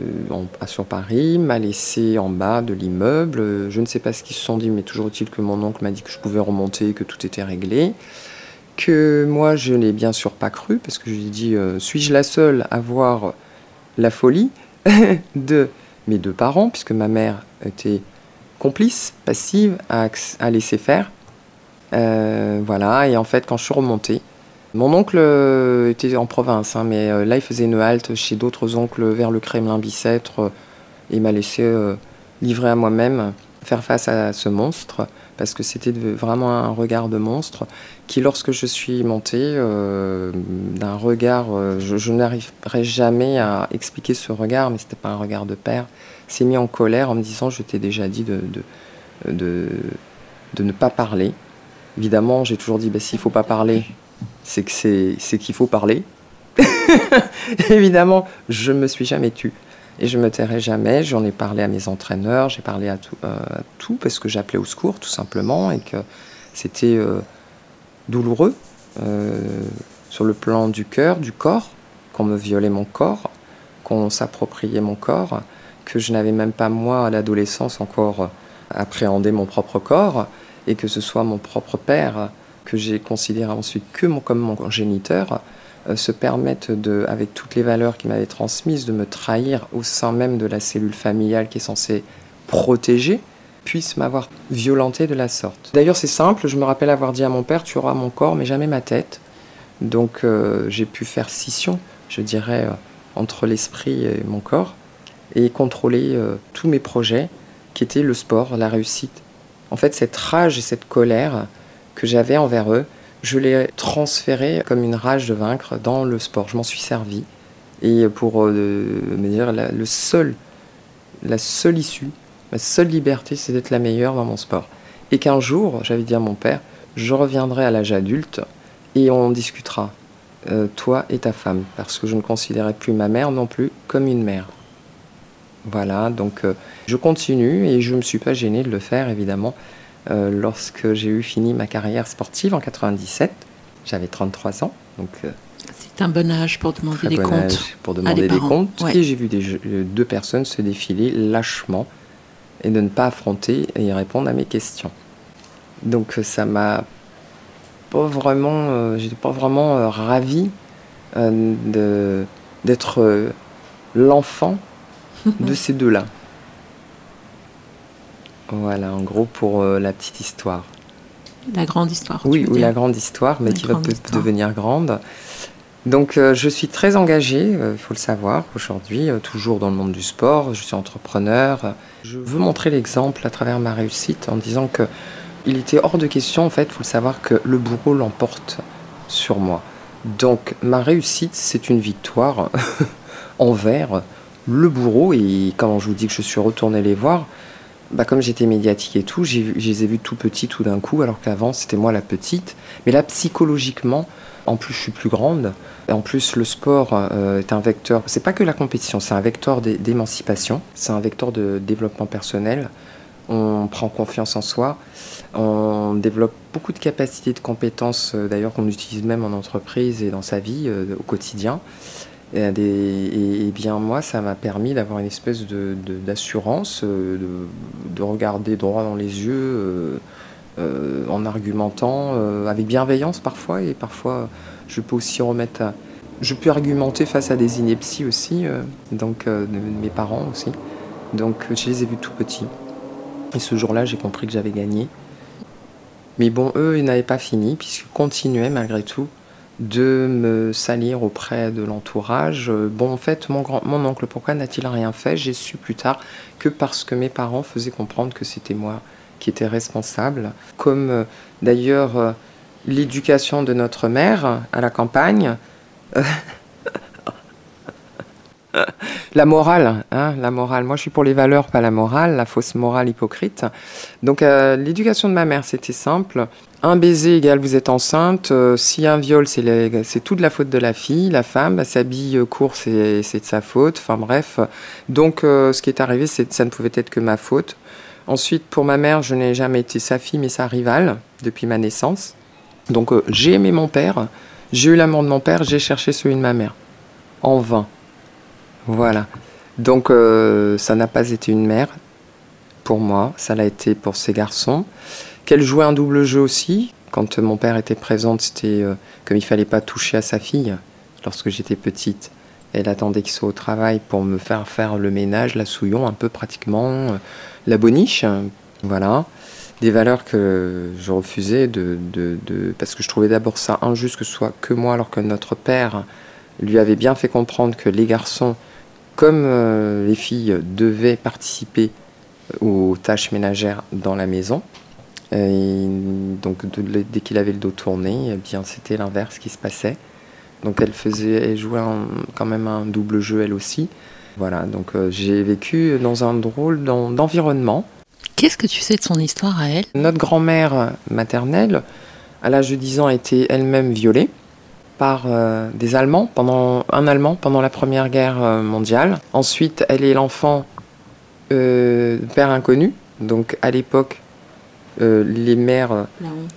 Speaker 2: sur Paris m'a laissé en bas de l'immeuble. Je ne sais pas ce qu'ils se sont dit, mais toujours est-il que mon oncle m'a dit que je pouvais remonter, que tout était réglé. Que moi, je n'ai bien sûr pas cru, parce que je lui ai dit euh, suis-je la seule à voir la folie de mes deux parents, puisque ma mère était complice, passive, à laisser faire. Euh, voilà, et en fait, quand je suis remontée, mon oncle euh, était en province, hein, mais euh, là, il faisait une halte chez d'autres oncles vers le Kremlin-Bicêtre. euh, et m'a laissé livrer à moi-même, faire face à ce monstre, parce que c'était vraiment un regard de monstre qui, lorsque je suis montée, d'un regard, je, n'arriverai jamais à expliquer ce regard, mais c'était pas un regard de père, s'est mis en colère en me disant, je t'ai déjà dit de, de, de, de ne pas parler. Évidemment, j'ai toujours dit, bah, s'il faut pas parler, c'est que c'est qu'il faut parler. Évidemment, je me suis jamais tue et je me tairai jamais. J'en ai parlé à mes entraîneurs, j'ai parlé à tout, euh, tout parce que j'appelais au secours tout simplement et que c'était euh, douloureux euh, sur le plan du cœur, du corps, qu'on me violait mon corps, qu'on s'appropriait mon corps, que je n'avais même pas moi à l'adolescence encore appréhendé mon propre corps et que ce soit mon propre père que j'ai considéré ensuite que mon, comme mon géniteur, euh, se permettent, de, avec toutes les valeurs qu'il m'avait transmises, de me trahir au sein même de la cellule familiale qui est censée protéger, puisse m'avoir violenté de la sorte. D'ailleurs, c'est simple, je me rappelle avoir dit à mon père, tu auras mon corps, mais jamais ma tête. Donc euh, j'ai pu faire scission, je dirais, euh, entre l'esprit et mon corps, et contrôler tous mes projets, qui étaient le sport, la réussite. En fait, cette rage et cette colère, que j'avais envers eux, je l'ai transféré comme une rage de vaincre dans le sport. Je m'en suis servi. Et pour euh, me dire, la, le seul, la seule issue, ma seule liberté, c'est d'être la meilleure dans mon sport. Et qu'un jour, j'avais dit à mon père, je reviendrai à l'âge adulte et on discutera, euh, toi et ta femme, parce que je ne considérais plus ma mère non plus comme une mère. Voilà, donc euh, je continue et je ne me suis pas gêné de le faire, évidemment. Euh, lorsque j'ai eu fini ma carrière sportive en 97. J'avais 33 ans, donc euh,
Speaker 1: C'est un bon âge pour demander
Speaker 2: très
Speaker 1: des
Speaker 2: bon
Speaker 1: comptes.
Speaker 2: âge pour demander
Speaker 1: des parents,
Speaker 2: comptes.
Speaker 1: ouais.
Speaker 2: Et j'ai vu des, euh, deux personnes se défiler lâchement. et de ne pas affronter et répondre à mes questions. Donc ça m'a pas vraiment, j'étais pas vraiment ravie d'être l'enfant de ces deux-là. Voilà, en gros pour euh, la petite histoire.
Speaker 1: La grande histoire.
Speaker 2: Oui, oui, la grande histoire, mais qui va peut devenir grande. Donc euh, je suis très engagée, euh, il faut le savoir, aujourd'hui, toujours dans le monde du sport. Je suis entrepreneur. Je veux montrer l'exemple à travers ma réussite en disant que il était hors de question, en fait, il faut le savoir, que le bourreau l'emporte sur moi. Donc ma réussite, c'est une victoire envers le bourreau. Et quand je vous dis que je suis retourné les voir, bah, comme j'étais médiatique et tout, je les ai vus tout petits tout d'un coup, alors qu'avant c'était moi la petite. Mais là, psychologiquement, en plus je suis plus grande, en plus le sport euh, est un vecteur, c'est pas que la compétition, c'est un vecteur d'émancipation, c'est un vecteur de développement personnel. On prend confiance en soi, on développe beaucoup de capacités, de compétences, euh, d'ailleurs qu'on utilise même en entreprise et dans sa vie euh, au quotidien. Et, bien moi, ça m'a permis d'avoir une espèce d'assurance, de, euh, de, de, regarder droit dans les yeux euh, euh, en argumentant, avec bienveillance parfois, et parfois je peux aussi remettre Je peux argumenter face à des inepties aussi, donc de mes parents aussi. Donc je les ai vus tout petits. Et ce jour-là, j'ai compris que j'avais gagné. Mais bon, eux, ils n'avaient pas fini, puisqu'ils continuaient malgré tout de me salir auprès de l'entourage. Bon, en fait, mon, grand, mon oncle, pourquoi n'a-t-il rien fait? J'ai su plus tard que parce que mes parents faisaient comprendre que c'était moi qui étais responsable. Comme euh, d'ailleurs euh, l'éducation de notre mère à la campagne. la morale, hein, la morale. Moi, je suis pour les valeurs, pas la morale, la fausse morale hypocrite. Donc, euh, l'éducation de ma mère, c'était simple. Un baiser égale vous êtes enceinte. Euh, si un viol, c'est toute la faute de la fille, la femme. Bah, s'habille euh, court, c'est de sa faute. Enfin bref. Donc, ce qui est arrivé, ça ne pouvait être que ma faute. Ensuite, pour ma mère, je n'ai jamais été sa fille, mais sa rivale depuis ma naissance. Donc, j'ai aimé mon père. J'ai eu l'amour de mon père. J'ai cherché celui de ma mère. En vain. Voilà. Donc euh, ça n'a pas été une mère pour moi, ça l'a été pour ces garçons. Qu'elle jouait un double jeu aussi. Quand mon père était présent, c'était euh, comme il fallait pas toucher à sa fille lorsque j'étais petite. Elle attendait qu'il soit au travail pour me faire faire le ménage, la souillon un peu pratiquement, euh, la boniche, voilà. Des valeurs que je refusais de, de, parce que je trouvais d'abord ça injuste que ce soit que moi alors que notre père lui avait bien fait comprendre que les garçons comme euh, les filles devaient participer aux tâches ménagères dans la maison, donc dès qu'il avait le dos tourné, eh bien c'était l'inverse qui se passait. Donc elle faisait, elle jouait quand même un double jeu elle aussi. Voilà, donc euh, j'ai vécu dans un drôle d'environnement.
Speaker 1: Qu'est-ce que tu sais de son histoire à elle?
Speaker 2: Notre grand-mère maternelle, à l'âge de 10 ans, a été elle-même violée par euh, des Allemands, pendant, un Allemand pendant la Première Guerre euh, mondiale. Ensuite, elle est l'enfant euh, père inconnu. Donc à l'époque, les mères,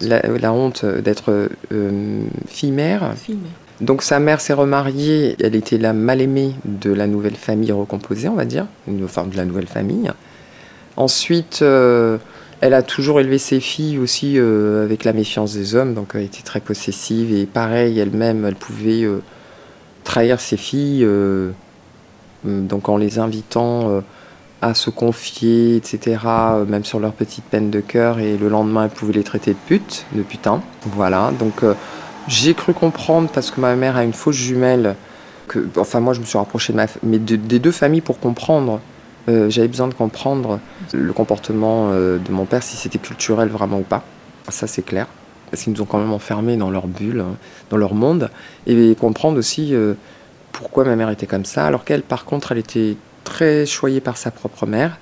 Speaker 2: la honte, d'être fille-mère. Donc sa mère s'est remariée, elle était la mal-aimée de la nouvelle famille recomposée, on va dire, enfin de la nouvelle famille. Ensuite, elle a toujours élevé ses filles aussi euh, avec la méfiance des hommes, donc elle était très possessive et pareil, elle-même, elle pouvait euh, trahir ses filles, euh, donc en les invitant à se confier, etc., même sur leur petite peine de cœur, et le lendemain, elle pouvait les traiter de putes, de putain. Voilà, donc j'ai cru comprendre, parce que ma mère a une fausse jumelle, enfin moi je me suis rapproché des deux familles pour comprendre euh, j'avais besoin de comprendre le comportement euh, de mon père, si c'était culturel vraiment ou pas. Ça, c'est clair. Parce qu'ils nous ont quand même enfermés dans leur bulle, hein, dans leur monde. Et comprendre aussi euh, pourquoi ma mère était comme ça, alors qu'elle, par contre, elle était très choyée par sa propre mère,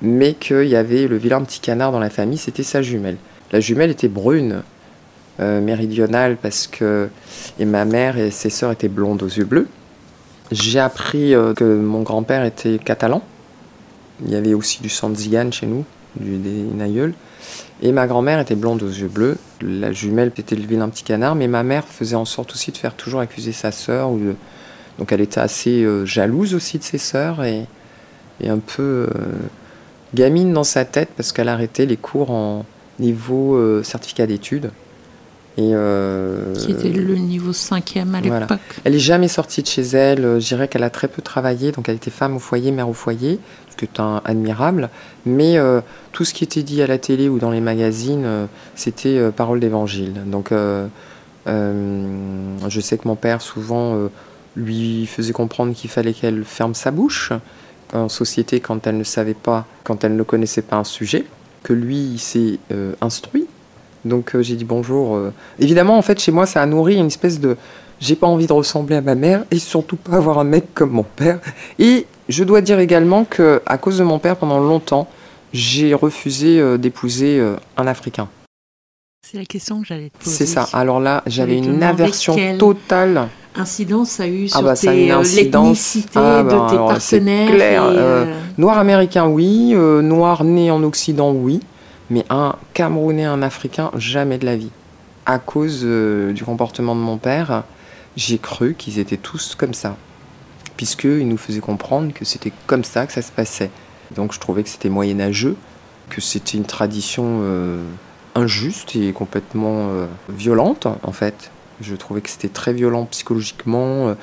Speaker 2: mais qu'il y avait le vilain petit canard dans la famille, c'était sa jumelle. La jumelle était brune, méridionale, parce que et ma mère et ses sœurs étaient blondes aux yeux bleus. J'ai appris que mon grand-père était catalan, il y avait aussi du sang chez nous, du, des aïeuls. Et ma grand-mère était blonde aux yeux bleus. La jumelle était le vilain petit canard, mais ma mère faisait en sorte aussi de faire toujours accuser sa sœur. Donc elle était assez euh, jalouse aussi de ses sœurs et, et un peu. Euh, gamine dans sa tête parce qu'elle arrêtait les cours en niveau euh, certificat d'études.
Speaker 1: Et euh, qui était le niveau 5e à l'époque.
Speaker 2: Elle n'est jamais sortie de chez elle. Je dirais qu'elle a très peu travaillé. Donc elle était femme au foyer, mère au foyer, ce qui est un, admirable. Mais euh, tout ce qui était dit à la télé ou dans les magazines, c'était parole d'évangile. Donc je sais que mon père souvent lui faisait comprendre qu'il fallait qu'elle ferme sa bouche en société quand elle ne savait pas, quand elle ne connaissait pas un sujet, que lui il s'est euh, instruit. Donc euh, j'ai dit bonjour. Euh. Évidemment, en fait, chez moi, ça a nourri une espèce de j'ai pas envie de ressembler à ma mère et surtout pas avoir un mec comme mon père. Et je dois dire également que à cause de mon père, pendant longtemps, j'ai refusé d'épouser un Africain.
Speaker 1: C'est la question que j'allais te poser.
Speaker 2: C'est ça. Alors là, j'avais une aversion totale
Speaker 1: incidence a eu ah sur bah, euh, l'ethnicité ah de bah, tes partenaires clair,
Speaker 2: euh, euh, Noir américain, oui. noir né en Occident, oui. Mais un Camerounais, un Africain, jamais de la vie. À cause du comportement de mon père, j'ai cru qu'ils étaient tous comme ça. Puisqu'ils nous faisaient comprendre que c'était comme ça que ça se passait. Donc je trouvais que c'était moyenâgeux, que c'était une tradition injuste et complètement violente, en fait. Je trouvais que c'était très violent psychologiquement, euh,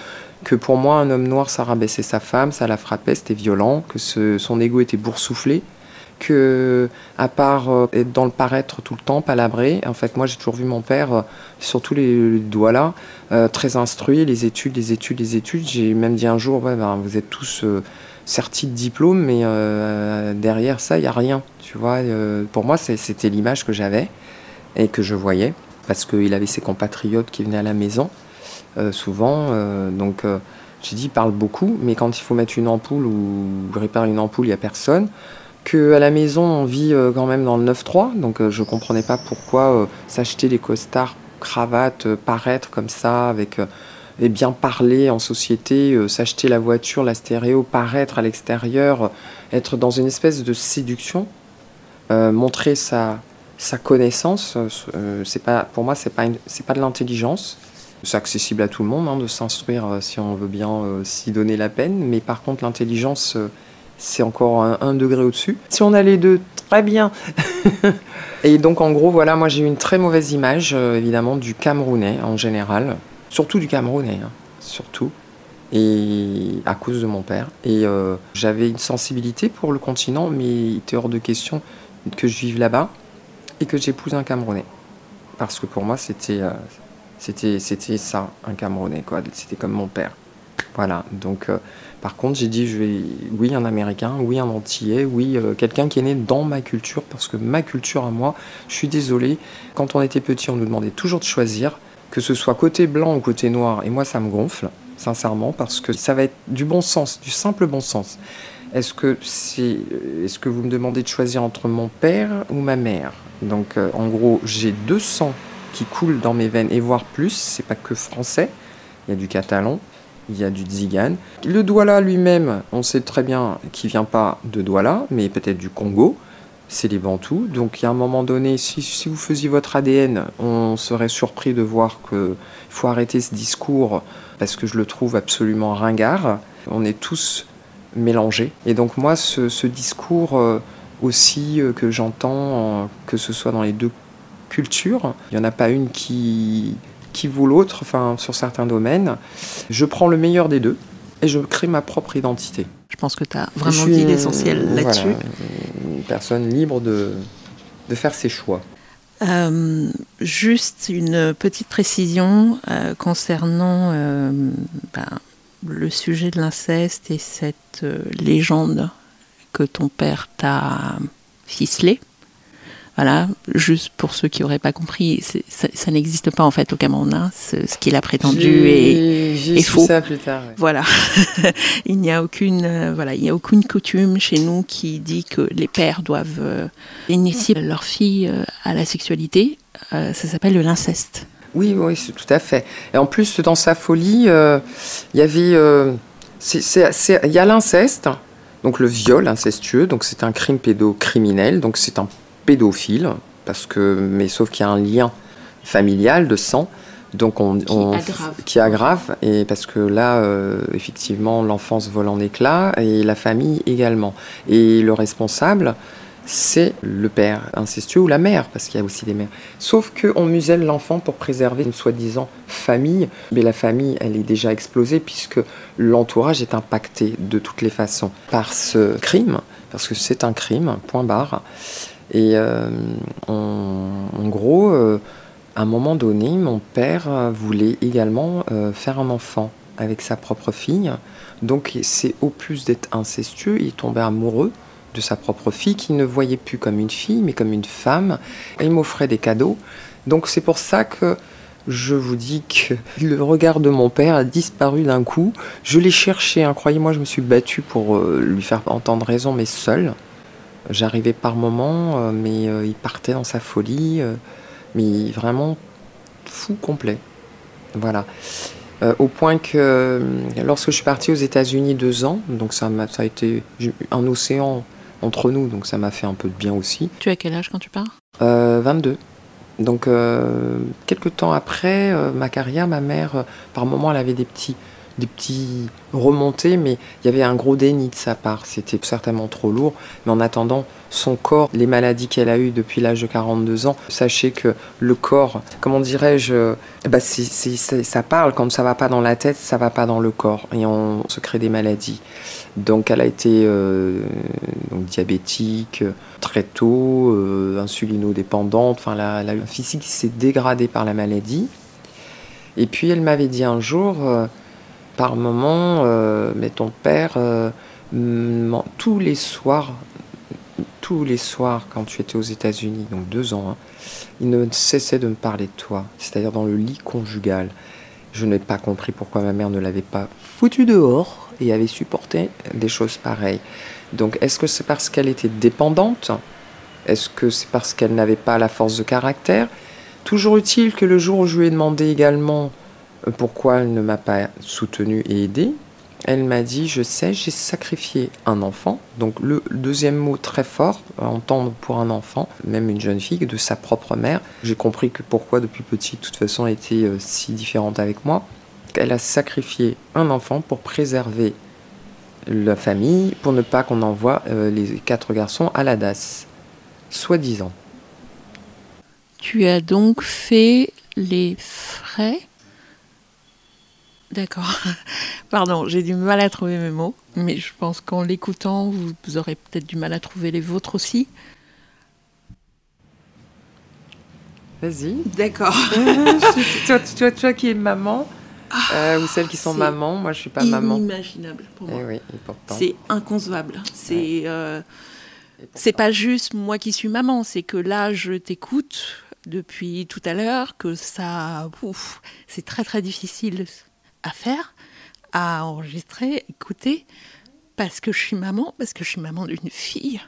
Speaker 2: que pour moi, un homme noir, ça rabaissait sa femme, ça la frappait, c'était violent, que son ego était boursouflé, à part euh, être dans le paraître tout le temps, palabré, en fait, moi j'ai toujours vu mon père, euh, surtout les, doigts là, très instruit, les études, les études, les études. J'ai même dit un jour, ben, vous êtes tous certis de diplôme, mais derrière ça, il n'y a rien. Tu vois, pour moi, c'était l'image que j'avais et que je voyais parce qu'il avait ses compatriotes qui venaient à la maison, euh, souvent. Euh, donc euh, j'ai dit, il parle beaucoup, mais quand il faut mettre une ampoule ou réparer une ampoule, il n'y a personne. Qu'à la maison, on vit quand même dans le 9-3, donc je ne comprenais pas pourquoi s'acheter des costards, cravates, paraître comme ça, avec et bien parler en société, s'acheter la voiture, la stéréo, paraître à l'extérieur, être dans une espèce de séduction, montrer sa, sa connaissance, euh, c'est pas, pour moi, c'est pas, pas de l'intelligence. C'est accessible à tout le monde hein, de s'instruire euh, si on veut bien euh, s'y donner la peine, mais par contre, l'intelligence, c'est encore un, degré au-dessus. Si on a les deux, très bien. et donc, en gros, voilà, moi j'ai eu une très mauvaise image, évidemment, du Camerounais en général, surtout du Camerounais, hein, surtout et à cause de mon père. Et j'avais une sensibilité pour le continent, mais il était hors de question que je vive là-bas et que j'épouse un Camerounais. Parce que pour moi, c'était euh, c'était c'était ça, un Camerounais. quoi. C'était comme mon père. Voilà. Donc, euh, par contre, j'ai dit, je vais, oui, un Américain, oui, un Antillais, oui, euh, quelqu'un qui est né dans ma culture, parce que ma culture à moi, je suis désolé, quand on était petit, on nous demandait toujours de choisir, que ce soit côté blanc ou côté noir, et moi, ça me gonfle, sincèrement, parce que ça va être du bon sens, du simple bon sens. Est-ce que, c'est, est-ce que vous me demandez de choisir entre mon père ou ma mère? Donc, euh, en gros, j'ai deux sangs qui coulent dans mes veines, et voire plus. C'est pas que français. Il y a du catalan, il y a du tzigane. Le Douala lui-même, on sait très bien qu'il vient pas de Douala, mais peut-être du Congo. C'est les Bantous. Donc, a un moment donné, si, vous faisiez votre ADN, on serait surpris de voir qu'il faut arrêter ce discours parce que je le trouve absolument ringard. On est tous mélangé. Et donc moi, ce, discours euh, aussi euh, que j'entends, que ce soit dans les deux cultures, il n'y en a pas une qui, qui vaut l'autre, enfin sur certains domaines. Je prends le meilleur des deux et je crée ma propre identité.
Speaker 1: Je pense que tu as vraiment dit l'essentiel là-dessus.
Speaker 2: une personne libre de, de faire ses choix.
Speaker 1: Euh, juste une petite précision concernant ben, le sujet de l'inceste et cette euh, légende que ton père t'a ficelée. Voilà, juste pour ceux qui n'auraient pas compris, ça, n'existe pas en fait au Cameroun. Hein. Ce, qu'il a prétendu est, faux.
Speaker 2: Ça plus tard,
Speaker 1: Voilà, il n'y a aucune, euh, voilà, il y a aucune coutume chez nous qui dit que les pères doivent euh, initier leur fille à la sexualité. ça s'appelle l'inceste.
Speaker 2: Oui, oui, tout à fait. Et en plus, dans sa folie, euh, il y avait. Euh, il y a l'inceste, donc le viol incestueux, donc c'est un crime pédocriminel, donc c'est un pédophile, parce que, mais sauf qu'il y a un lien familial de sang. Donc on,
Speaker 1: qui
Speaker 2: on-
Speaker 1: aggrave.
Speaker 2: qui aggrave et parce que là euh, effectivement l'enfance vole en éclats et la famille également et le responsable c'est le père incestueux ou la mère parce qu'il y a aussi des mères sauf que on muselle l'enfant pour préserver une soi-disant famille mais la famille elle est déjà explosée puisque l'entourage est impacté de toutes les façons par ce crime parce que c'est un crime point barre et euh, en gros euh, à un moment donné, mon père voulait également euh, faire un enfant avec sa propre fille. Donc c'est au plus d'être incestueux, il tombait amoureux de sa propre fille, qu'il ne voyait plus comme une fille, mais comme une femme. Et il m'offrait des cadeaux. Donc c'est pour ça que je vous dis que le regard de mon père a disparu d'un coup. Je l'ai cherché, hein, croyez-moi, je me suis battue pour lui faire entendre raison, mais seul. J'arrivais par moments, euh, mais euh, il partait dans sa folie. euh, mais vraiment fou complet. Voilà. Euh, au point que lorsque je suis partie aux États-Unis deux ans, donc ça, m'a- ça a été un océan entre nous, donc ça m'a fait un peu de bien aussi.
Speaker 1: Tu as quel âge quand tu pars?
Speaker 2: Euh, 22. Donc, euh, quelques temps après ma carrière, ma mère, par moment, elle avait des petits, des petits remontées, mais il y avait un gros déni de sa part. C'était certainement trop lourd. Mais en attendant, son corps, les maladies qu'elle a eues depuis l'âge de 42 ans, sachez que le corps, comment dirais-je, bah ça parle. Quand ça va pas dans la tête, ça va pas dans le corps. Et on se crée des maladies. Donc, elle a été euh, diabétique très tôt, euh, insulinodépendante. Enfin, la, physique s'est dégradé par la maladie. Et puis, elle m'avait dit un jour, euh, par moment, euh, mais ton père, euh, tous les soirs, tous les soirs, quand tu étais aux États-Unis, donc deux ans, hein, il ne cessait de me parler de toi, c'est-à-dire dans le lit conjugal. Je n'ai pas compris pourquoi ma mère ne l'avait pas foutu dehors et avait supporté des choses pareilles. Donc, est-ce que c'est parce qu'elle était dépendante? Est-ce que c'est parce qu'elle n'avait pas la force de caractère? Toujours utile que le jour où je lui ai demandé également pourquoi elle ne m'a pas soutenu et aidé, elle m'a dit Je sais, j'ai sacrifié un enfant. Donc, le deuxième mot très fort à entendre pour un enfant, même une jeune fille, de sa propre mère. J'ai compris que pourquoi, depuis petite, de toute façon, elle était euh, si différente avec moi. Elle a sacrifié un enfant pour préserver la famille, pour ne pas qu'on envoie euh, les quatre garçons à la DAS, soi-disant.
Speaker 1: Tu as donc fait les frais D'accord. Pardon, j'ai du mal à trouver mes mots, mais je pense qu'en l'écoutant, vous, vous aurez peut-être du mal à trouver les vôtres aussi.
Speaker 2: Vas-y.
Speaker 1: D'accord.
Speaker 2: toi, toi, toi qui es maman, euh, ou celles qui sont
Speaker 1: c'est
Speaker 2: mamans, moi je suis pas maman.
Speaker 1: Inimaginable pour moi.
Speaker 2: Eh oui, et pourtant.
Speaker 1: C'est inconcevable. C'est euh, c'est pas juste moi qui suis maman, c'est que là je t'écoute depuis tout à l'heure, que ça, ouf, c'est très très difficile à faire, à enregistrer, écouter, parce que je suis maman, parce que je suis maman d'une fille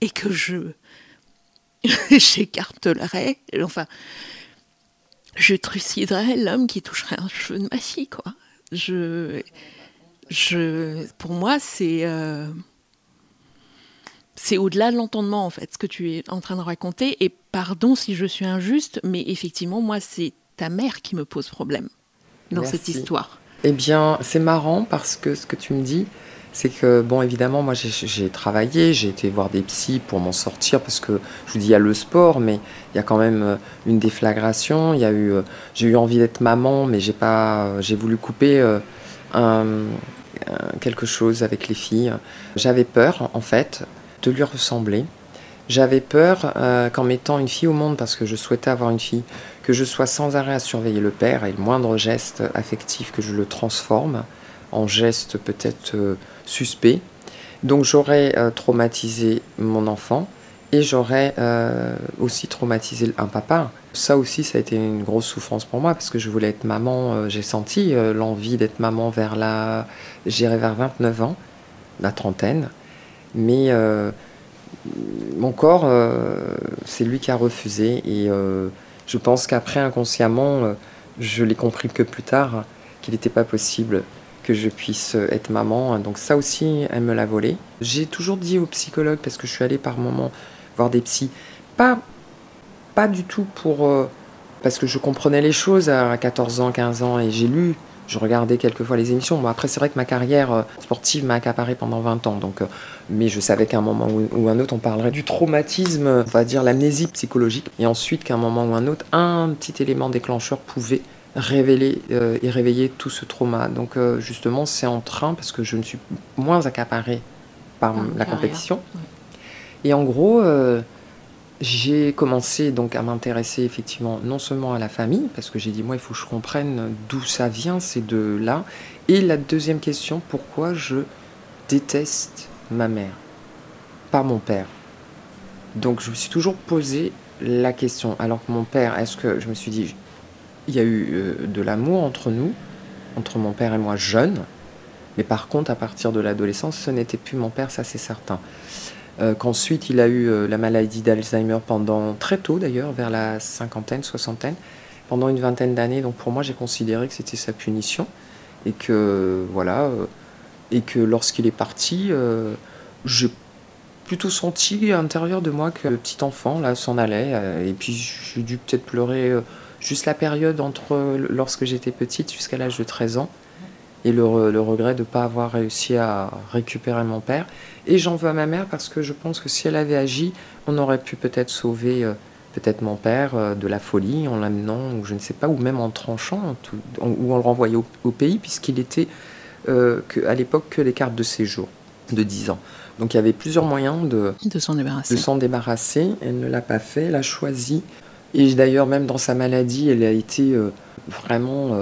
Speaker 1: et que je j'écarterais, enfin, je truciderais l'homme qui toucherait un cheveu de ma fille, quoi. Je, je, pour moi, c'est euh, c'est au-delà de l'entendement, en fait, ce que tu es en train de raconter. Et pardon si je suis injuste, mais effectivement, moi, c'est ta mère qui me pose problème dans
Speaker 2: Merci.
Speaker 1: cette histoire.
Speaker 2: Eh bien, c'est marrant parce que ce que tu me dis, c'est que, bon, évidemment, moi j'ai- travaillé, j'ai été voir des psys pour m'en sortir parce que je vous dis, il y a le sport, mais il y a quand même euh, une déflagration. Il y a eu, euh, j'ai eu envie d'être maman, mais j'ai pas, euh, j'ai voulu couper euh, un- un- quelque chose avec les filles. J'avais peur, en fait, de lui ressembler. J'avais peur euh, qu'en mettant une fille au monde, parce que je souhaitais avoir une fille, que je sois sans arrêt à surveiller le père et le moindre geste affectif que je le transforme en geste peut-être euh, suspect. Donc j'aurais euh, traumatisé mon enfant et j'aurais euh, aussi traumatisé un papa. Ça aussi, ça a été une grosse souffrance pour moi parce que je voulais être maman. J'ai senti l'envie d'être maman vers la, j'irais vers 29 ans, la trentaine. Mais mon corps, c'est lui qui a refusé et je pense qu'après, inconsciemment, euh, je l'ai compris que plus tard, qu'il n'était pas possible que je puisse être maman. Donc ça aussi, elle me l'a volé. J'ai toujours dit aux psychologues, parce que je suis allée par moments voir des psys, pas, pas du tout pour... euh, parce que je comprenais les choses à 14 ans, 15 ans, et j'ai lu, je regardais quelquefois les émissions. Bon, après, c'est vrai que ma carrière euh, sportive m'a accaparé pendant 20 ans, donc, euh, mais je savais qu'à un moment ou un autre, on parlerait du traumatisme, on va dire l'amnésie psychologique, et ensuite qu'à un moment ou un autre, un petit élément déclencheur pouvait révéler euh, et réveiller tout ce trauma. Donc justement, c'est en train parce que je ne suis moins accaparée par la compétition. Et en gros, j'ai commencé donc à m'intéresser effectivement non seulement à la famille, parce que j'ai dit moi il faut que je comprenne d'où ça vient, c'est de là. Et la deuxième question, pourquoi je déteste ma mère, pas mon père. Donc je me suis toujours posé la question. Alors que mon père, est-ce que je me suis dit, il y a eu euh, de l'amour entre nous, entre mon père et moi jeune, mais par contre à partir de l'adolescence, ce n'était plus mon père, ça c'est certain. Euh, qu'ensuite il a eu euh, la maladie d'Alzheimer pendant très tôt d'ailleurs, vers la cinquantaine, soixantaine, pendant une vingtaine d'années. Donc pour moi, j'ai considéré que c'était sa punition et que voilà, et que lorsqu'il est parti, j'ai plutôt senti à l'intérieur de moi que le petit enfant là s'en allait. et puis j'ai dû peut-être pleurer juste la période entre lorsque j'étais petite jusqu'à l'âge de 13 ans et le, regret de ne pas avoir réussi à récupérer mon père. Et j'en veux à ma mère parce que je pense que si elle avait agi, on aurait pu peut-être sauver euh, peut-être mon père euh, de la folie en l'amenant, ou je ne sais pas, ou même en tranchant, ou en le renvoyant au, pays, puisqu'il était euh, à l'époque que les cartes de séjour de 10 ans. Donc il y avait plusieurs moyens de,
Speaker 1: de s'en débarrasser.
Speaker 2: De s'en débarrasser. Elle ne l'a pas fait, elle a choisi. Et d'ailleurs, même dans sa maladie, elle a été vraiment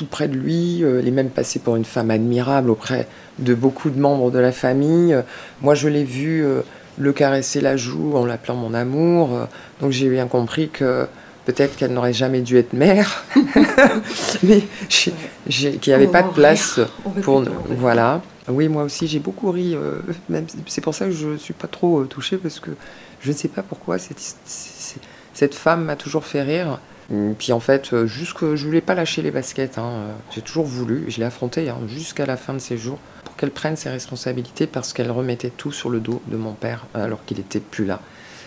Speaker 2: tout près de lui. Euh, elle est même passée pour une femme admirable auprès de beaucoup de membres de la famille. Moi, je l'ai vu euh, le caresser la joue en l'appelant mon amour. donc j'ai bien compris que peut-être qu'elle n'aurait jamais dû être mère, mais qu'il n'y avait pas de place pour nous. Voilà. Oui, moi aussi, j'ai beaucoup ri. Euh, c'est pour ça que je ne suis pas trop touchée, parce que je ne sais pas pourquoi cette, cette femme m'a toujours fait rire. Puis en fait, euh, jusque je voulais pas lâcher les baskets. Hein. Euh, j'ai toujours voulu, je l'ai affronté hein, jusqu'à la fin de ses jours pour qu'elle prenne ses responsabilités parce qu'elle remettait tout sur le dos de mon père alors qu'il était plus là.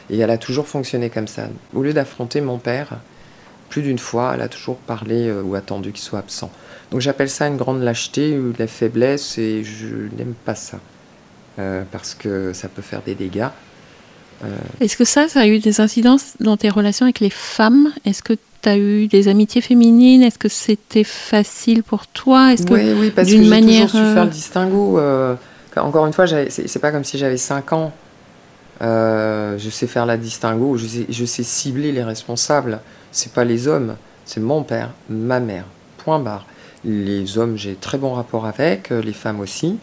Speaker 2: Et elle a toujours fonctionné comme ça. Au lieu d'affronter mon père, plus d'une fois, elle a toujours parlé euh, ou attendu qu'il soit absent. Donc j'appelle ça une grande lâcheté ou de la faiblesse et je n'aime pas ça parce que ça peut faire des dégâts.
Speaker 1: Est-ce que ça, ça a eu des incidences dans tes relations avec les femmes? Est-ce que tu as eu des amitiés féminines? Est-ce que c'était facile pour toi?
Speaker 2: Est-ce Oui, oui, parce que j'ai manière... toujours su faire le euh, distinguo. Euh, encore une fois, c'est pas comme si j'avais 5 ans. Euh, je sais faire la distinguo, je sais, cibler les responsables. C'est pas les hommes, c'est mon père, ma mère. Point barre. Les hommes, j'ai très bon rapport avec, les femmes aussi.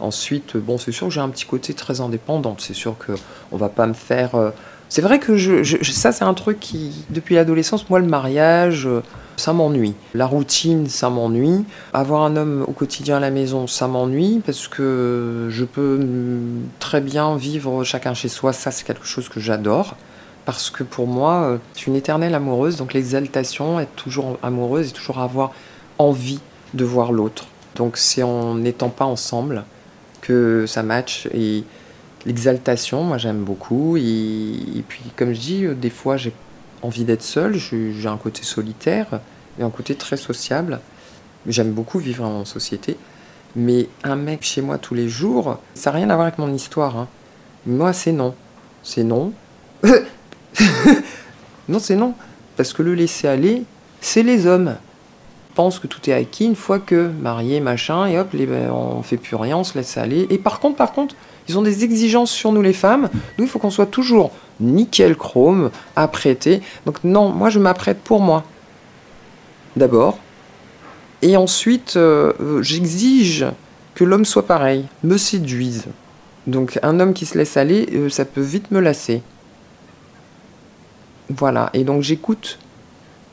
Speaker 2: Ensuite, bon, c'est sûr que j'ai un petit côté très indépendant. C'est sûr que on va pas me faire c'est vrai que ça, c'est un truc qui, depuis l'adolescence, moi, le mariage, euh, ça m'ennuie. La routine, ça m'ennuie. Avoir un homme au quotidien à la maison, ça m'ennuie parce que je peux très bien vivre chacun chez soi. Ça, c'est quelque chose que j'adore. Parce que pour moi, euh, je suis une éternelle amoureuse. Donc l'exaltation, être toujours amoureuse et toujours avoir envie de voir l'autre. Donc c'est en n'étant pas ensemble que ça match. Et l'exaltation, moi j'aime beaucoup. Et, puis comme je dis, euh, des fois j'ai envie d'être seul, j'ai un côté solitaire et un côté très sociable. J'aime beaucoup vivre en société. Mais un mec chez moi tous les jours, ça n'a rien à voir avec mon histoire. Hein. Moi c'est non. C'est non. non c'est non. Parce que le laisser aller, c'est les hommes. pense que tout est acquis une fois que marié, machin, et hop, les, on fait plus rien, on se laisse aller. Et par contre, par contre, ils ont des exigences sur nous les femmes. Nous, il faut qu'on soit toujours nickel chrome, apprêté. Donc non, moi je m'apprête pour moi. D'abord. Et ensuite, euh, j'exige que l'homme soit pareil, me séduise. Donc un homme qui se laisse aller, euh, ça peut vite me lasser. Voilà, et donc j'écoute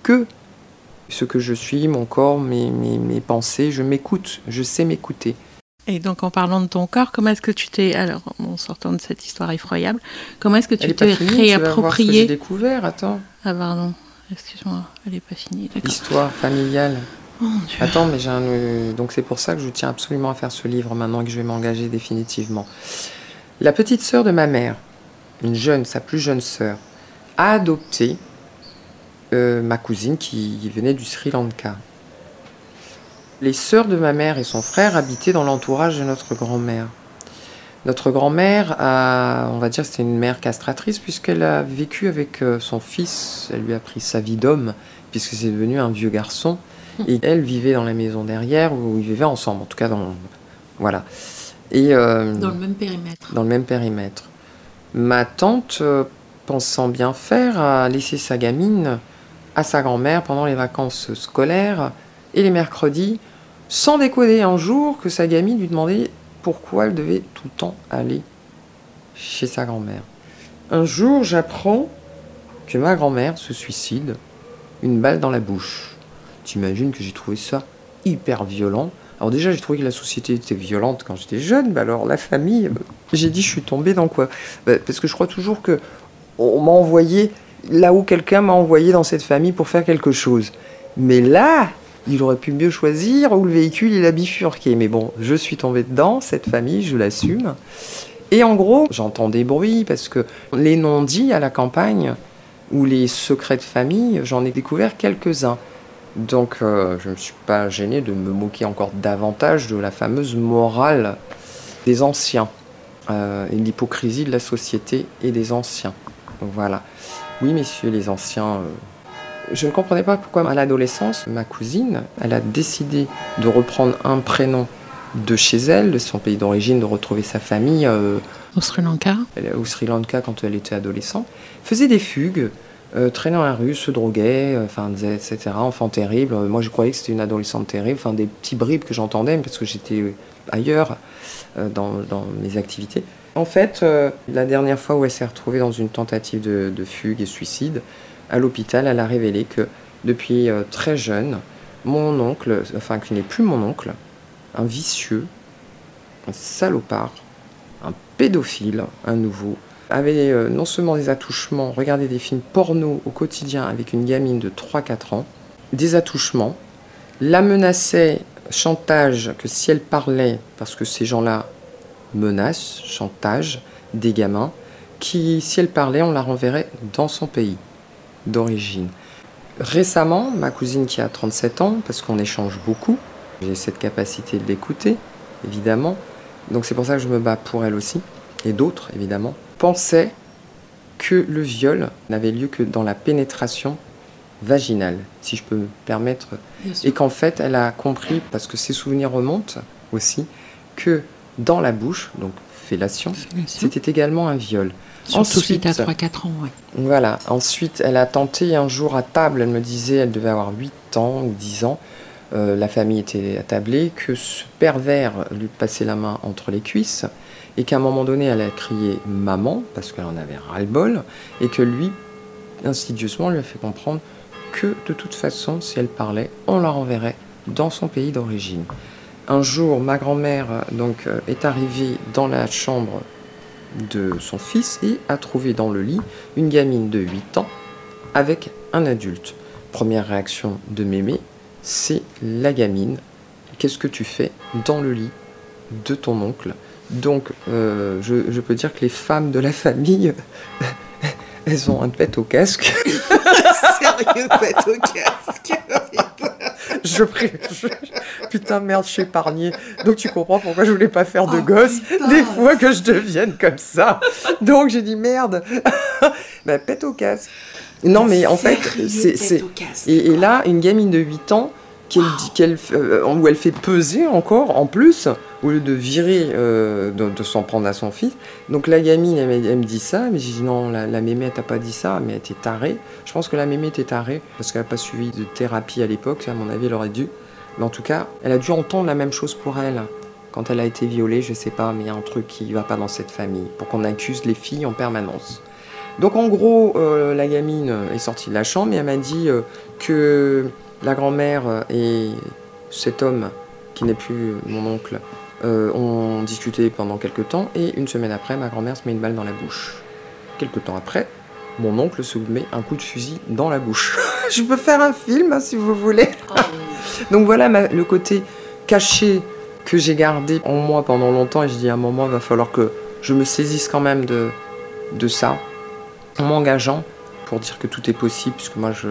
Speaker 2: que ce que je suis, mon corps, mes, mes pensées, je m'écoute, je sais m'écouter.
Speaker 1: Et donc, en parlant de ton corps, comment est-ce que tu t'es, alors, en sortant de cette histoire effroyable, comment est-ce que tu t'es réapproprié
Speaker 2: J'ai découvert, attends.
Speaker 1: Ah pardon, excuse-moi, elle n'est pas finie.
Speaker 2: Histoire familiale. Oh, attends, mais j'ai un, donc c'est pour ça que je tiens absolument à faire ce livre maintenant que je vais m'engager définitivement. La petite sœur de ma mère, une jeune, sa plus jeune sœur, a adopté euh, ma cousine qui venait du Sri Lanka. Les sœurs de ma mère et son frère habitaient dans l'entourage de notre grand-mère. Notre grand-mère a, on va dire, c'était une mère castratrice puisqu'elle a vécu avec euh, son fils. Elle lui a pris sa vie d'homme puisque c'est devenu un vieux garçon. Et elle vivait dans la maison derrière où ils vivaient ensemble, en tout cas dans, voilà.
Speaker 1: Et euh, dans le même périmètre.
Speaker 2: Dans le même périmètre. Ma tante, euh, pensant bien faire, a laissé sa gamine à sa grand-mère pendant les vacances scolaires et les mercredis, sans décoder un jour que sa gamine lui demandait pourquoi elle devait tout le temps aller chez sa grand-mère. Un jour, j'apprends que ma grand-mère se suicide, une balle dans la bouche. T'imagines que j'ai trouvé ça hyper violent. Alors déjà, j'ai trouvé que la société était violente quand j'étais jeune, mais alors la famille, j'ai dit, je suis tombée dans quoi? Bah, Parce que je crois toujours que on m'a envoyé là où quelqu'un m'a envoyé dans cette famille pour faire quelque chose. Mais là, il aurait pu mieux choisir où le véhicule il a bifurqué. Mais bon, je suis tombée dedans, cette famille, je l'assume. Et en gros, j'entends des bruits parce que les non-dits à la campagne ou les secrets de famille, j'en ai découvert quelques-uns. Donc euh, je ne me suis pas gêné de me moquer encore davantage de la fameuse morale des anciens euh, et l'hypocrisie de la société et des anciens. voilà. Oui, messieurs les anciens, euh, je ne comprenais pas pourquoi à l'adolescence, ma cousine, elle a décidé de reprendre un prénom de chez elle, de son pays d'origine, de retrouver sa famille. Euh,
Speaker 1: au Sri Lanka
Speaker 2: Au Sri Lanka quand elle était adolescente. Faisait des fugues, euh, traînait dans la rue, se droguait, euh, enfin, etc. Enfant terrible. Moi, je croyais que c'était une adolescente terrible. Enfin, des petits bribes que j'entendais parce que j'étais ailleurs dans, mes activités. En fait, la dernière fois où elle s'est retrouvée dans une tentative de, de fugue et suicide, à l'hôpital, elle a révélé que depuis euh, très jeune, mon oncle, enfin qui n'est plus mon oncle, un vicieux, un salopard, un pédophile, un nouveau, avait euh, non seulement des attouchements, regardait des films porno au quotidien avec une gamine de 3-4 ans, des attouchements, la menaçait, chantage, que si elle parlait, parce que ces gens-là menacent, chantage, des gamins, qui, si elle parlait, on la renverrait dans son pays d'origine. Récemment, ma cousine qui a 37 ans, parce qu'on échange beaucoup, j'ai cette capacité de l'écouter, évidemment, donc c'est pour ça que je me bats pour elle aussi, et d'autres évidemment, pensait que le viol n'avait lieu que dans la pénétration vaginale, si je peux me permettre, et qu'en fait elle a compris, parce que ses souvenirs remontent aussi, que dans la bouche, donc fellation. c'était également un viol.
Speaker 1: Ensuite, à 3-4 ans, oui.
Speaker 2: Voilà. Ensuite, elle a tenté un jour à table, elle me disait, elle devait avoir 8 ans ou 10 ans. Euh, la famille était attablée, que ce pervers lui passait la main entre les cuisses et qu'à un moment donné, elle a crié maman parce qu'elle en avait ras-le-bol et que lui, insidieusement, lui a fait comprendre que de toute façon, si elle parlait, on la renverrait dans son pays d'origine. Un jour, ma grand-mère donc euh, est arrivée dans la chambre de son fils et a trouvé dans le lit une gamine de 8 ans avec un adulte. Première réaction de mémé, c'est la gamine. Qu'est-ce que tu fais dans le lit de ton oncle? Donc, euh, je, peux dire que les femmes de la famille, elles ont un pet au casque.
Speaker 1: Sérieux, pet au casque
Speaker 2: je, Putain, merde, je suis épargnée. Donc tu comprends pourquoi je voulais pas faire de oh, gosse des fois que je devienne comme ça. Donc j'ai dit merde. bah, pète au casque. Non, mais en fait, c'est. Et, et, là, une gamine de 8 ans, qu'elle, euh, où elle fait peser encore, en plus, au lieu de virer, euh, de, s'en prendre à son fils. Donc la gamine, elle, me dit ça, mais j'ai dit non, la, mémé, elle t'a pas dit ça, mais elle était tarée. Je pense que la mémé était tarée, parce qu'elle n'a pas suivi de thérapie à l'époque, à mon avis, elle aurait dû. Mais en tout cas, elle a dû entendre la même chose pour elle. Quand elle a été violée, je sais pas, mais il y a un truc qui va pas dans cette famille, pour qu'on accuse les filles en permanence. Donc en gros, euh, la gamine est sortie de la chambre et elle m'a dit que la grand-mère et cet homme, qui n'est plus mon oncle, euh, ont discuté pendant quelques temps et une semaine après, ma grand-mère se met une balle dans la bouche. Quelques temps après, mon oncle se met un coup de fusil dans la bouche. je peux faire un film hein, si vous voulez. Ah Donc voilà le côté caché que j'ai gardé en moi pendant longtemps et je dis à un moment, il va falloir que je me saisisse quand même de, de ça en m'engageant pour dire que tout est possible puisque moi je,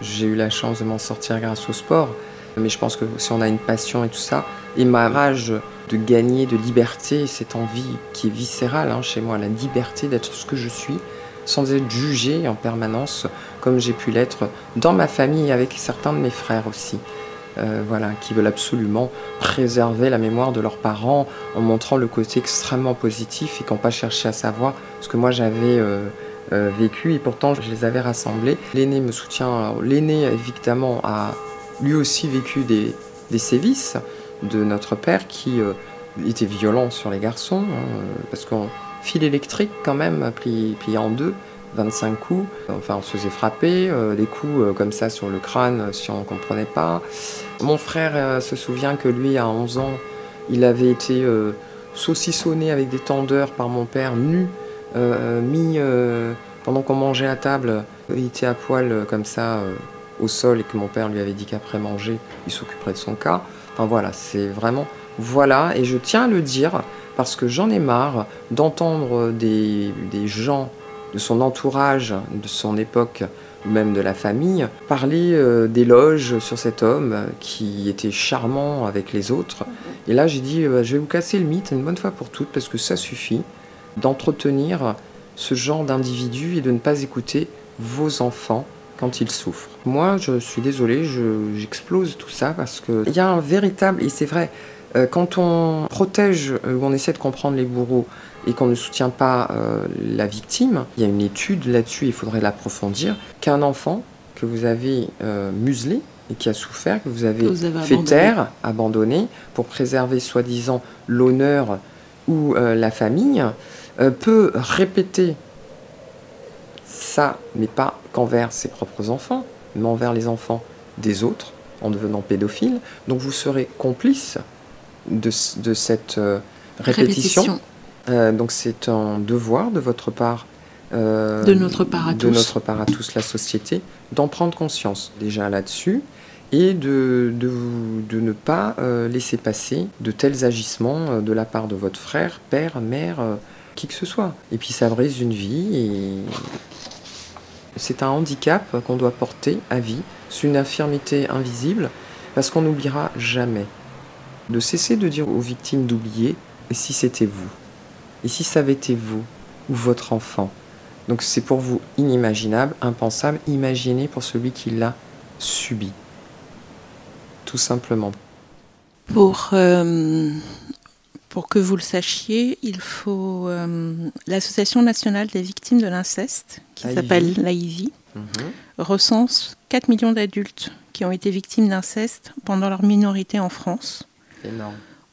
Speaker 2: J'ai eu la chance de m'en sortir grâce au sport. Mais je pense que si on a une passion et tout ça, et ma rage de gagner, de liberté, cette envie qui est viscérale hein, chez moi, la liberté d'être ce que je suis, sans être jugé en permanence, comme j'ai pu l'être dans ma famille et avec certains de mes frères aussi. Euh, voilà, qui veulent absolument préserver la mémoire de leurs parents en montrant le côté extrêmement positif et qui n'ont pas cherché à savoir ce que moi j'avais euh, euh, vécu et pourtant je les avais rassemblés. L'aîné me soutient, l'aîné évidemment a lui aussi vécu des, sévices de notre père qui était violent sur les garçons, hein, parce qu'on fil électrique quand même, plié, en deux, 25 coups. Enfin, on se faisait frapper, euh, des coups euh, comme ça sur le crâne si on ne comprenait pas. Mon frère euh, se souvient que lui, à 11 ans, il avait été saucissonné avec des tendeurs par mon père, nu, mis pendant qu'on mangeait à table. Il était à poil comme ça au sol et que mon père lui avait dit qu'après manger, il s'occuperait de son cas. Enfin voilà, c'est vraiment voilà, et je tiens à le dire parce que j'en ai marre d'entendre des, gens de son entourage, de son époque, ou même de la famille, parler euh, d'éloges sur cet homme qui était charmant avec les autres. Et là, j'ai dit, euh, je vais vous casser le mythe une bonne fois pour toutes, parce que ça suffit d'entretenir ce genre d'individu et de ne pas écouter vos enfants quand ils souffrent. Moi, je suis désolée, j'explose tout ça parce qu'il y a un véritable, et c'est vrai, euh, quand on protège euh, ou on essaie de comprendre les bourreaux et qu'on ne soutient pas euh, la victime, il y a une étude là-dessus, il faudrait l'approfondir, qu'un enfant que vous avez muselé et qui a souffert, que vous avez, fait taire, abandonné, pour préserver soi-disant l'honneur ou la famille, peut répéter ça, mais pas qu'envers ses propres enfants, mais envers les enfants des autres, en devenant pédophile. Donc vous serez complice de, cette euh, répétition. Euh, donc c'est un devoir de votre part.
Speaker 1: Euh, de notre part à
Speaker 2: de tous. notre part à tous, la société, d'en prendre conscience déjà là-dessus et de, de, de, ne pas laisser passer de tels agissements de la part de votre frère, père, mère, qui que ce soit. Et puis ça brise une vie et c'est un handicap qu'on doit porter à vie. C'est une infirmité invisible parce qu'on n'oubliera jamais de cesser de dire aux victimes d'oublier et si c'était vous? Et si ça avait été vous ou votre enfant? Donc c'est pour vous inimaginable, impensable, imaginez pour celui qui l'a subi. Tout simplement.
Speaker 1: Pour, euh, pour que vous le sachiez, il faut euh, l'Association nationale des victimes de l'inceste, qui s'appelle l'AIVI, mhm. recense 4 millions d'adultes qui ont été victimes d'inceste pendant leur minorité en France.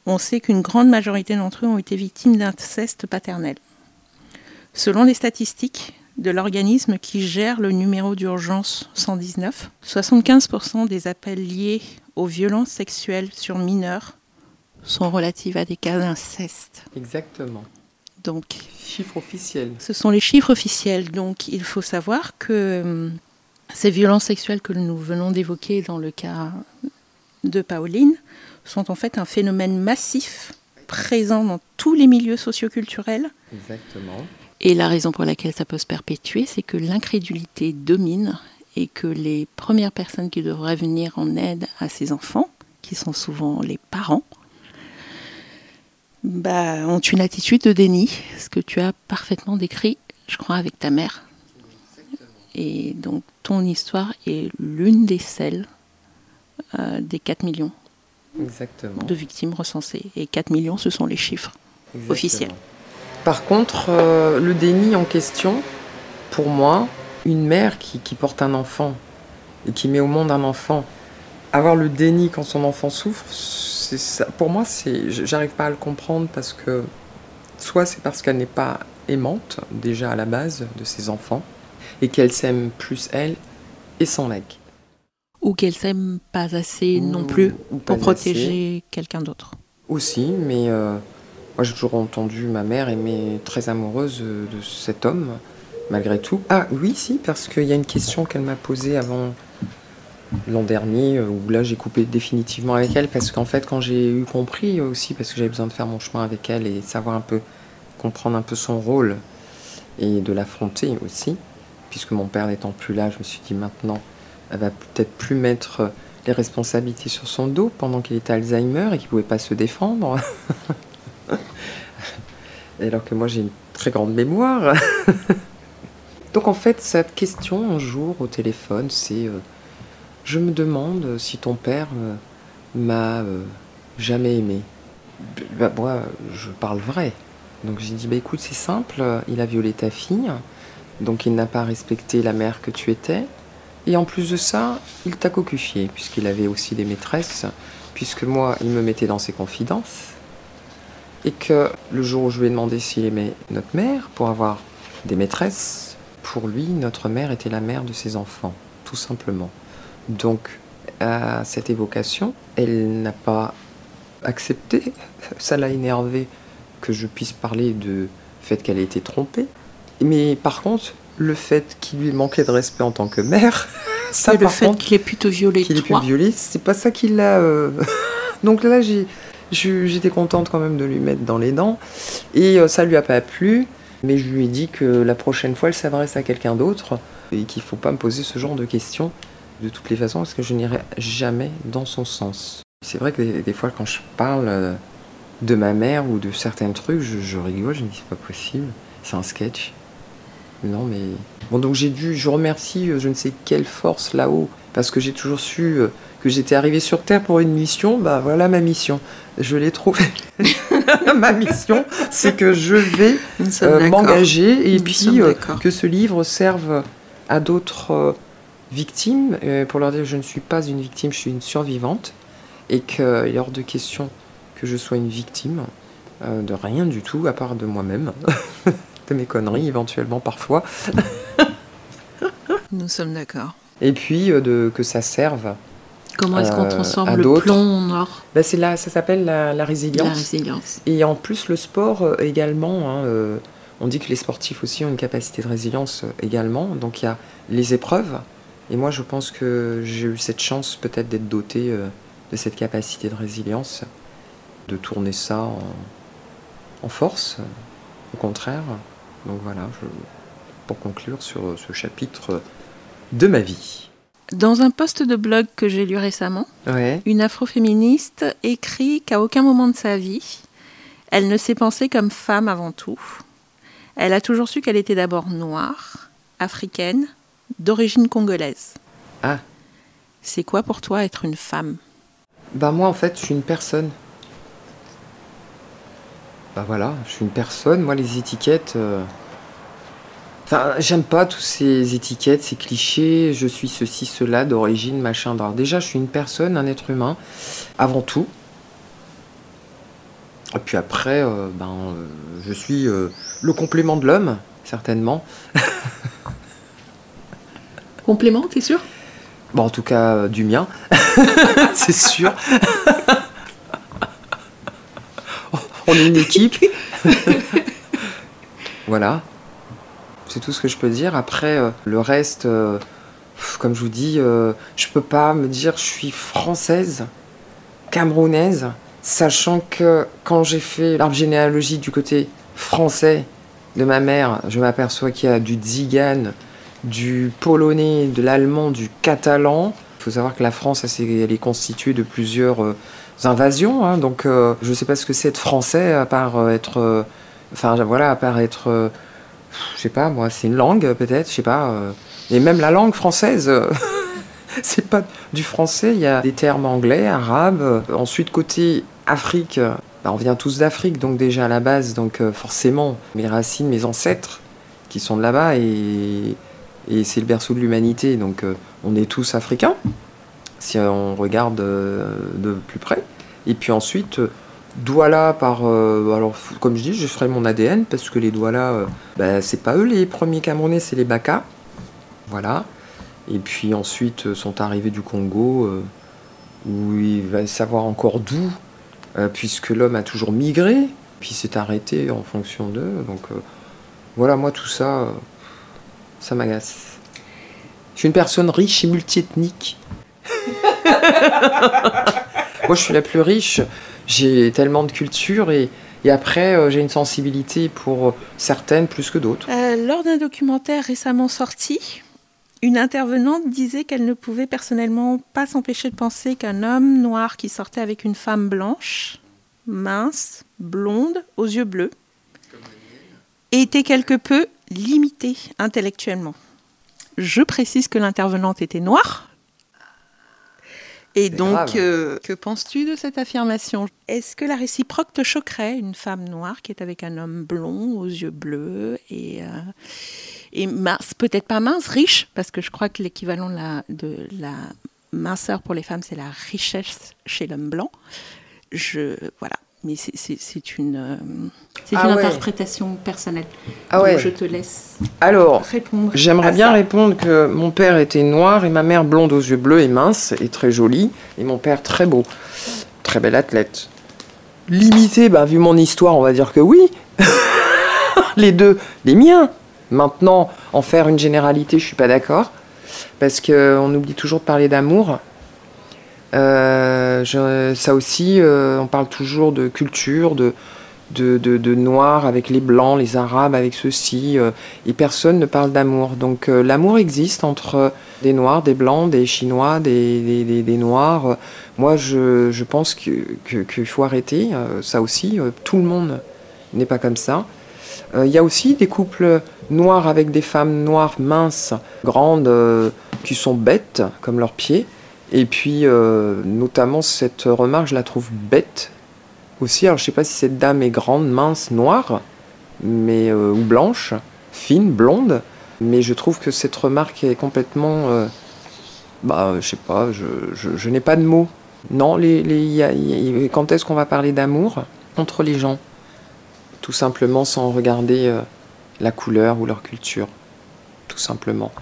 Speaker 1: On sait qu'une grande majorité d'entre eux ont été victimes d'inceste paternel. Selon les statistiques de l'organisme qui gère le numéro d'urgence 119, 75% des appels liés aux violences sexuelles sur mineurs sont relatifs à des cas d'inceste.
Speaker 2: Exactement.
Speaker 1: Donc,
Speaker 2: chiffres officiels.
Speaker 1: Ce sont les chiffres officiels. Donc, il faut savoir que hum, ces violences sexuelles que nous venons d'évoquer dans le cas de Pauline sont en fait un phénomène massif présent dans tous les milieux socioculturels.
Speaker 2: Exactement.
Speaker 1: Et la raison pour laquelle ça peut se perpétuer, c'est que l'incrédulité domine et que les premières personnes qui devraient venir en aide à ces enfants, qui sont souvent les parents, bah, ont une attitude de déni, ce que tu as parfaitement décrit, je crois, avec ta mère. Et donc ton histoire est l'une des celles euh, des 4 millions de victimes recensées. Et 4 millions, ce sont les chiffres officiels.
Speaker 2: Par contre, euh, le déni en question, pour moi, une mère qui, porte un enfant et qui met au monde un enfant, avoir le déni quand son enfant souffre, ça, pour moi, c'est, j'arrive pas à le comprendre parce que soit c'est parce qu'elle n'est pas aimante déjà à la base de ses enfants et qu'elle s'aime plus elle et son legs
Speaker 1: ou qu'elle s'aime pas assez non plus pour protéger quelqu'un d'autre.
Speaker 2: Aussi, mais euh, moi j'ai toujours entendu ma mère aimer très amoureuse de cet homme, malgré tout. Ah oui, si, parce qu'il y a une question qu'elle m'a posée avant l'an dernier, euh, où là j'ai coupé définitivement avec elle, parce qu'en fait quand j'ai eu compris aussi, parce que j'avais besoin de faire mon chemin avec elle et savoir un peu, comprendre un peu son rôle et de l'affronter aussi, puisque mon père n'étant plus là, je me suis dit maintenant elle va peut-être plus mettre les responsabilités sur son dos pendant qu'il était Alzheimer et qu'il ne pouvait pas se défendre. Alors que moi j'ai une très grande mémoire. Donc en fait, cette question un jour au téléphone, c'est euh, je me demande si ton père euh, m'a euh, jamais aimé. Bah, moi, je parle vrai. Donc j'ai dit bah écoute, c'est simple, il a violé ta fille, donc il n'a pas respecté la mère que tu étais. Et en plus de ça, il t'a cocufié, puisqu'il avait aussi des maîtresses, puisque moi, il me mettait dans ses confidences. Et que le jour où je lui ai demandé s'il aimait notre mère pour avoir des maîtresses, pour lui, notre mère était la mère de ses enfants, tout simplement. Donc, à cette évocation, elle n'a pas accepté. Ça l'a énervé que je puisse parler du fait qu'elle ait été trompée. Mais par contre, le fait qu'il lui manquait de respect en tant que mère,
Speaker 1: ça le fait qu'il ait pu te violer,
Speaker 2: qu'il ait pu violer, c'est pas ça qui l'a. Euh, Donc là, j'étais contente quand même de lui mettre dans les dents, et euh, ça lui a pas plu. Mais je lui ai dit que la prochaine fois, elle s'adresse à quelqu'un d'autre et qu'il faut pas me poser ce genre de questions de toutes les façons parce que je n'irai jamais dans son sens. C'est vrai que des, fois, quand je parle euh, de ma mère ou de certains trucs, je, rigole, je me dis c'est pas possible, c'est un sketch. Non, mais. Bon, donc j'ai dû, je remercie euh, je ne sais quelle force là-haut parce que j'ai toujours su euh, que j'étais arrivée sur Terre pour une mission, bah voilà ma mission. Je l'ai trouvée. ma mission, c'est que je vais euh, m'engager et puis euh, que ce livre serve à d'autres victimes pour leur dire que je ne suis pas une victime, je suis une survivante et qu'il est hors de question que je sois une victime de rien du tout à part de moi-même, de mes conneries éventuellement parfois.
Speaker 1: Nous sommes d'accord.
Speaker 2: Et puis de, que ça serve
Speaker 1: Comment est-ce qu'on euh, transforme le plomb en or?
Speaker 2: Ben c'est là, Ça s'appelle la, résilience.
Speaker 1: la, résilience.
Speaker 2: Et en plus, le sport euh, également, hein, euh, on dit que les sportifs aussi ont une capacité de résilience également. Donc il y a les épreuves. Et moi, je pense que j'ai eu cette chance peut-être d'être doté de cette capacité de résilience, de tourner ça en, en force, au contraire. Donc voilà, je, pour conclure sur ce chapitre de ma vie.
Speaker 1: Dans un post de blog que j'ai lu récemment, une afroféministe écrit qu'à aucun moment de sa vie, elle ne s'est pensée comme femme avant tout. Elle a toujours su qu'elle était d'abord noire, africaine, d'origine congolaise.
Speaker 2: Ah.
Speaker 1: C'est quoi pour toi être une femme?
Speaker 2: Bah moi en fait, je suis une personne. Bah voilà, je suis une personne. Moi les étiquettes, euh, Enfin, j'aime pas tous ces étiquettes, ces clichés, je suis ceci, cela, d'origine, machin. Alors déjà, je suis une personne, un être humain, avant tout. Et puis après, euh, ben, euh, je suis le complément de l'homme, certainement.
Speaker 1: complément, t'es sûr?
Speaker 2: Bon, en tout cas, du mien, c'est sûr. On est une équipe. voilà. C'est tout ce que je peux dire. Après, euh, le reste, euh, comme je vous dis, euh, je peux pas me dire je suis française, camerounaise, sachant que quand j'ai fait l'arbre généalogique du côté français de ma mère, je m'aperçois qu'il y a du tzigan, du polonais, de l'allemand, du catalan. Il faut savoir que la France, elle est constituée de plusieurs invasions. Hein. donc, je ne sais pas ce que c'est être français, à part être. enfin, voilà, à part être je sais pas, moi, c'est une langue peut-être, je sais pas. Euh, et même la langue française, c'est pas du français, il y a des termes anglais, arabes. Ensuite, côté Afrique, bah, on vient tous d'Afrique, donc déjà à la base, donc euh, forcément, mes racines, mes ancêtres qui sont de là-bas, et, et c'est le berceau de l'humanité, donc euh, on est tous africains, si on regarde de plus près. Et puis ensuite, Douala par euh, alors comme je dis je ferai mon ADN parce que les Douala euh, ben, c'est pas eux les premiers Camerounais c'est les Baka. Voilà. Et puis ensuite euh, sont arrivés du Congo où il va savoir encore d'où puisque l'homme a toujours migré puis s'est arrêté en fonction d'eux. Donc voilà moi tout ça ça m'agace. Je suis une personne riche et multiethnique. Moi je suis la plus riche. J'ai tellement de culture et, après, euh, j'ai une sensibilité pour certaines plus que d'autres.
Speaker 1: Euh, lors d'un documentaire récemment sorti, Une intervenante disait qu'elle ne pouvait personnellement pas s'empêcher de penser qu'un homme noir qui sortait avec une femme blanche, mince, blonde, aux yeux bleus, était quelque peu limité intellectuellement. Je précise que l'intervenante était noire. Et donc, euh, que penses-tu de cette affirmation? Est-ce que la réciproque te choquerait, une femme noire qui est avec un homme blond aux yeux bleus et, euh, et mince, peut-être pas mince, riche, parce que je crois que l'équivalent de la, de la minceur pour les femmes, c'est la richesse chez l'homme blanc. Je, voilà mais c'est une, euh, c'est ah une interprétation personnelle. Ah ouais. je te laisse
Speaker 2: Alors, répondre. J'aimerais bien répondre que mon père était noir et ma mère blonde aux yeux bleus et mince et très jolie, et mon père très beau, très bel athlète. Limité, bah, vu mon histoire, on va dire que oui. les deux, les miens. Maintenant, en faire une généralité, je suis pas d'accord. Parce qu'on oublie toujours de parler d'amour. Euh, ça aussi, euh, on parle toujours de culture, de, de, de, noirs avec les blancs, les arabes avec ceci, euh, et personne ne parle d'amour. Donc l'amour existe entre des noirs, des blancs, des chinois, des, des, des, noirs. Moi, je, je pense qu'il que, faut arrêter ça aussi. tout le monde n'est pas comme ça. Il y a aussi des couples noirs avec des femmes noires minces, grandes, qui sont bêtes comme leurs pieds. Et puis, euh, notamment, cette remarque, je la trouve bête aussi. Alors, je ne sais pas si cette dame est grande, mince, noire, mais, euh, ou blanche, fine, blonde. Mais je trouve que cette remarque est complètement. Euh, bah, je sais pas, je, n'ai pas de mots. Non, quand est-ce qu'on va parler d'amour entre les gens? Tout simplement sans regarder la couleur ou leur culture. Tout simplement.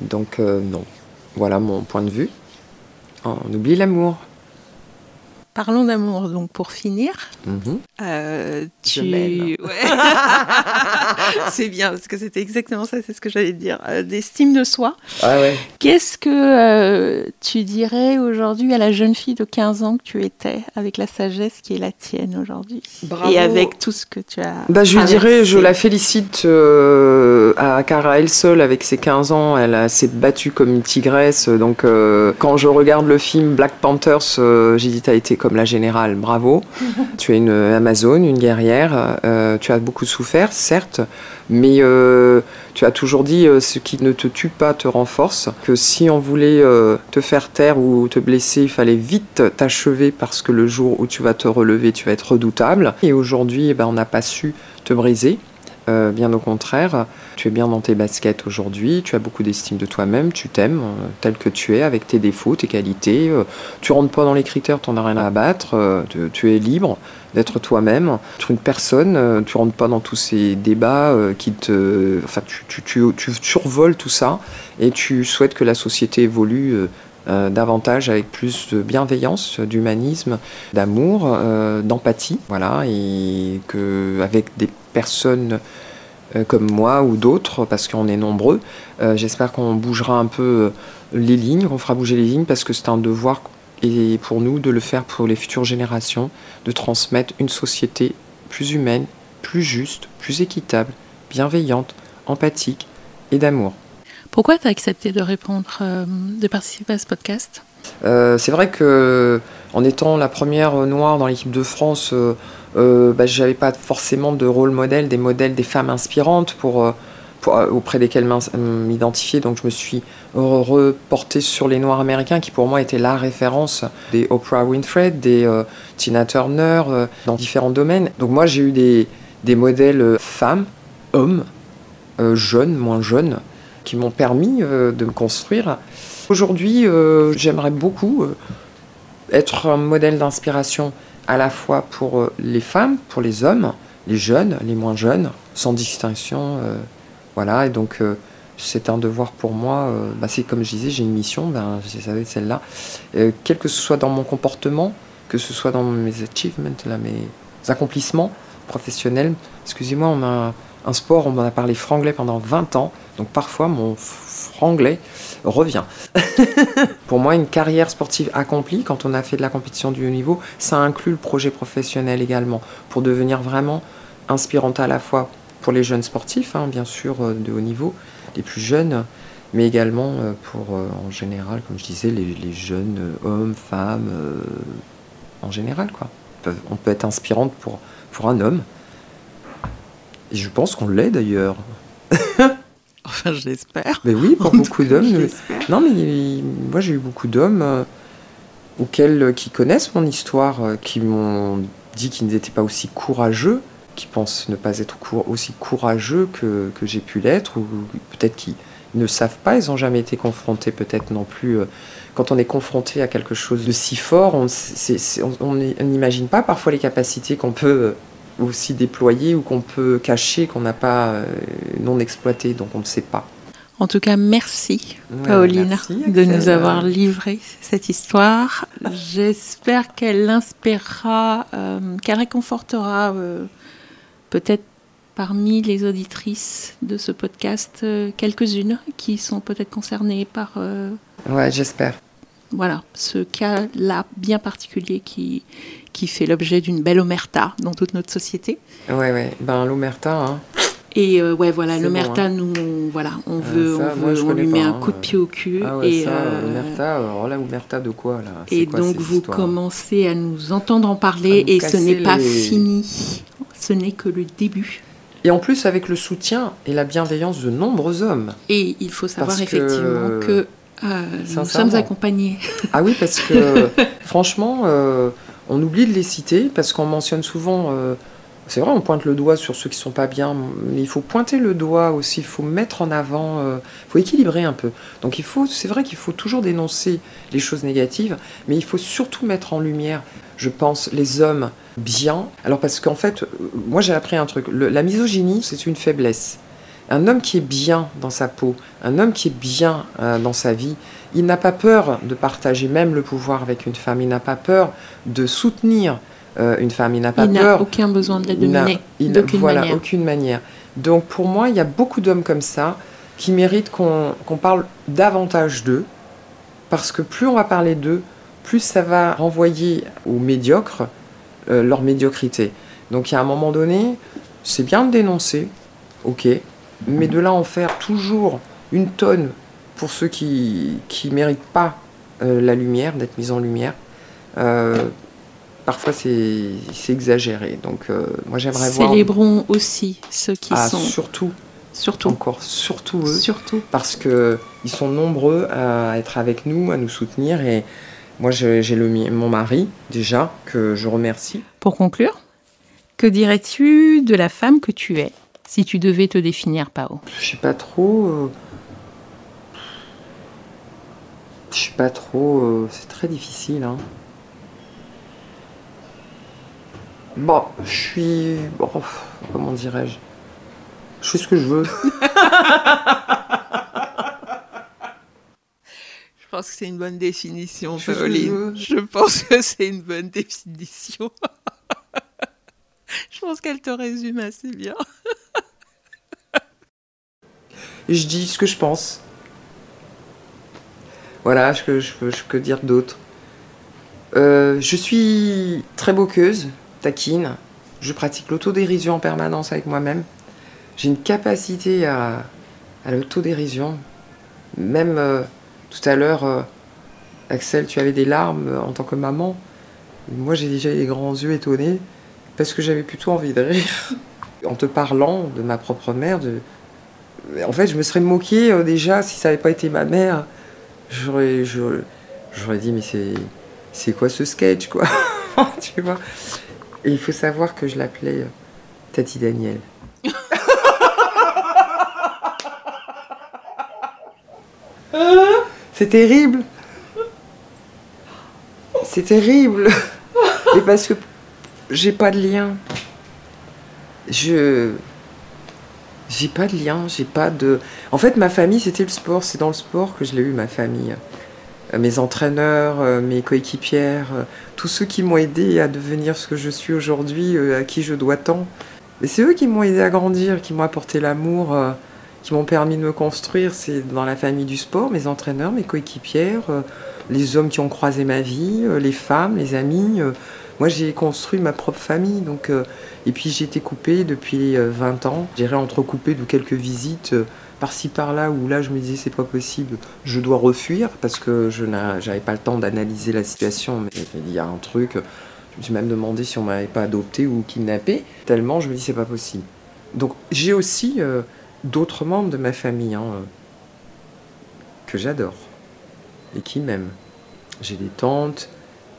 Speaker 2: Donc, non. Voilà mon point de vue. On oublie l'amour.
Speaker 1: Parlons d'amour, donc pour finir.
Speaker 2: Mhm.
Speaker 1: Euh, tu... c'est bien, parce que c'était exactement ça, c'est ce que j'allais dire. Euh, d'estime de soi.
Speaker 2: Ah ouais.
Speaker 1: Qu'est-ce que euh, tu dirais aujourd'hui à la jeune fille de 15 ans que tu étais, avec la sagesse qui est la tienne aujourd'hui? Et avec tout ce que tu as.
Speaker 2: Bah, je lui dirais, je la félicite à, car à elle seule, avec ses 15 ans, elle s'est battue comme une tigresse. Donc quand je regarde le film Black Panthers, j'ai dit, t'as été comme la générale, bravo. tu es une Amazone, une guerrière. Euh, tu as beaucoup souffert, certes, mais euh, tu as toujours dit euh, ce qui ne te tue pas te renforce. Que si on voulait te faire taire ou te blesser, il fallait vite t'achever parce que le jour où tu vas te relever, tu vas être redoutable. Et aujourd'hui, eh ben, on n'a pas su te briser. Euh, bien au contraire, tu es bien dans tes baskets aujourd'hui, tu as beaucoup d'estime de toi-même, tu t'aimes euh, tel que tu es, avec tes défauts, tes qualités. Euh, tu rentres pas dans les critères, tu n'en as rien à abattre, tu, es libre d'être toi-même. Tu es une personne, tu rentres pas dans tous ces débats qui te. Enfin, tu, tu, survoles tout ça et tu souhaites que la société évolue. davantage avec plus de bienveillance, d'humanisme, d'amour, d'empathie, voilà, et que avec des personnes euh, comme moi ou d'autres, parce qu'on est nombreux. Euh, j'espère qu'on bougera un peu euh, les lignes, qu'on fera bouger les lignes, parce que c'est un devoir et pour nous de le faire pour les futures générations, de transmettre une société plus humaine, plus juste, plus équitable, bienveillante, empathique et d'amour.
Speaker 1: Pourquoi tu as accepté de répondre, de participer à ce podcast?
Speaker 2: C'est vrai que en étant la première noire dans l'équipe de France, euh, bah, j'avais pas forcément de rôle modèle, des modèles, des femmes inspirantes pour, euh, euh, auprès desquelles m'identifier. Donc je me suis reporté sur les Noirs américains qui pour moi étaient la référence des Oprah Winfrey, des Tina Turner, dans différents domaines. Donc moi j'ai eu des, des modèles femmes, hommes, jeunes, moins jeunes, qui m'ont permis de me construire. Aujourd'hui, j'aimerais beaucoup être un modèle d'inspiration à la fois pour euh, les femmes, pour les hommes, les jeunes, les moins jeunes, sans distinction. Euh, voilà, et donc euh, c'est un devoir pour moi. Bah, c'est comme je disais, j'ai une mission, ben, j'ai celle-là. quel que ce soit dans mon comportement, que ce soit dans mes achievements, là, mes accomplissements professionnels. Excusez-moi, on a un sport, on en a parlé franglais pendant 20 ans, donc parfois mon franglais revient. Pour moi, une carrière sportive accomplie, quand on a fait de la compétition du haut niveau, ça inclut le projet professionnel également, pour devenir vraiment inspirante à la fois pour les jeunes sportifs, hein, bien sûr, euh, de haut niveau, les plus jeunes, mais également pour, en général, comme je disais, les, jeunes hommes, femmes, en général, quoi. On peut être inspirante pour, pour un homme. Et je pense qu'on l'est d'ailleurs.
Speaker 1: enfin, je l'espère.
Speaker 2: Mais oui, pour beaucoup d'hommes. Non, mais moi j'ai eu beaucoup d'hommes auxquels qui connaissent mon histoire, qui m'ont dit qu'ils n'étaient pas aussi courageux, qui pensent ne pas être aussi courageux que, que j'ai pu l'être, ou peut-être qu'ils ne savent pas, ils n'ont jamais été confrontés peut-être non plus. Euh, quand on est confronté à quelque chose de si fort, on n'imagine pas parfois les capacités qu'on peut euh, aussi déployer ou qu'on peut cacher, qu'on n'a pas euh, non exploité, donc on ne sait pas.
Speaker 1: En tout cas, merci, Pauline, de nous avoir livré cette histoire. J'espère qu'elle inspirera, euh, qu'elle réconfortera euh, peut-être parmi les auditrices de ce podcast quelques-unes qui sont peut-être concernées par.
Speaker 2: ouais, j'espère.
Speaker 1: Voilà, ce cas-là bien particulier qui, qui fait l'objet d'une belle omerta dans toute notre société.
Speaker 2: Ouais, ouais. Ben, l'omerta, hein
Speaker 1: et euh, ouais, voilà, l'omerta, hein. nous, on, voilà, on ah, veut, on, veut on lui met un coup de pied au cul.
Speaker 2: Ah ouais, et ça, euh, l'omerta, alors là, omerta de quoi là?
Speaker 1: Et donc vous commencez à nous entendre en parler et ce n'est pas fini, ce n'est que le début.
Speaker 2: Et en plus avec le soutien et la bienveillance de nombreux hommes.
Speaker 1: Et il faut savoir effectivement que, euh, nous sommes accompagnés.
Speaker 2: Ah oui, parce que franchement, on oublie de les citer parce qu'on mentionne souvent c'est vrai, on pointe le doigt sur ceux qui sont pas bien, mais il faut pointer le doigt aussi, il faut mettre en avant, il euh, faut équilibrer un peu. Donc il faut, c'est vrai qu'il faut toujours dénoncer les choses négatives, mais il faut surtout mettre en lumière, je pense, les hommes bien. Alors parce qu'en fait, euh, moi j'ai appris un truc, la misogynie, c'est une faiblesse. Un homme qui est bien dans sa peau, un homme qui est bien euh, dans sa vie, il n'a pas peur de partager même le pouvoir avec une femme, il n'a pas peur de soutenir euh, une femme. Il n'a pas
Speaker 1: il
Speaker 2: peur.
Speaker 1: aucun besoin de la dominer.
Speaker 2: Voilà,
Speaker 1: manière.
Speaker 2: aucune manière. Donc pour moi, il y a beaucoup d'hommes comme ça qui méritent qu'on parle davantage d'eux, parce que plus on va parler d'eux, plus ça va renvoyer aux médiocres euh, leur médiocrité. Donc il y a un moment donné, c'est bien de dénoncer, ok, mais de là en faire toujours une tonne pour ceux qui ne méritent pas euh, la lumière, d'être mis en lumière, parfois c'est exagéré. Donc euh, moi j'aimerais voir.
Speaker 1: Célébrons aussi ceux qui
Speaker 2: ah,
Speaker 1: sont.
Speaker 2: Surtout.
Speaker 1: Surtout.
Speaker 2: Encore surtout eux.
Speaker 1: Surtout.
Speaker 2: Parce que ils sont nombreux à être avec nous, à nous soutenir et moi j'ai mon mari déjà que je remercie.
Speaker 1: Pour conclure, que dirais-tu de la femme que tu es? Si tu devais te définir, Pao
Speaker 2: Je sais pas trop. Euh, je sais pas trop. Euh, c'est très difficile. Hein. Bon, je suis. Bon, comment dirais-je? Je fais ce que je veux. je
Speaker 1: pense que c'est une bonne définition, Pauline. Je pense que c'est une bonne définition. je pense qu'elle te résume assez bien.
Speaker 2: Je dis ce que je pense. Voilà, je je je peux dire d'autres. Euh, je suis très boqueuse taquine, je pratique l'autodérision en permanence avec moi-même. J'ai une capacité à, l'autodérision. Même euh, tout à l'heure, euh, Axel, tu avais des larmes en tant que maman. Moi, j'ai déjà les grands yeux étonnés parce que j'avais plutôt envie de rire. en te parlant de ma propre mère, de... en fait, je me serais moqué déjà si ça n'avait pas été ma mère. J'aurais, j'aurais dit, mais c'est, c'est quoi ce sketch, quoi? Tu vois? Et il faut savoir que je l'appelais euh, Tati Daniel. C'est terrible. C'est terrible. Et parce que j'ai pas de lien. Je. J'ai pas de lien, j'ai pas de. En fait, ma famille, c'était le sport. C'est dans le sport que je l'ai eu, ma famille. Euh, mes entraîneurs, euh, mes coéquipières, euh, tous ceux qui m'ont aidé à devenir ce que je suis aujourd'hui, à qui je dois tant. Mais c'est eux qui m'ont aidé à grandir, qui m'ont apporté l'amour, qui m'ont permis de me construire. C'est dans la famille du sport, mes entraîneurs, mes coéquipières, les hommes qui ont croisé ma vie, les femmes, les amis. Moi, j'ai construit ma propre famille. Donc, et puis, j'ai été coupée depuis 20 ans. J'irai entrecoupée de quelques visites par-ci par-là où là je me disais c'est pas possible, je dois refuir parce que je n'avais pas le temps d'analyser la situation, mais il y a un truc, je me suis même demandé si on m'avait pas adopté ou kidnappé, tellement je me dis c'est pas possible. Donc j'ai aussi euh, d'autres membres de ma famille hein, que j'adore et qui m'aiment. J'ai des tantes,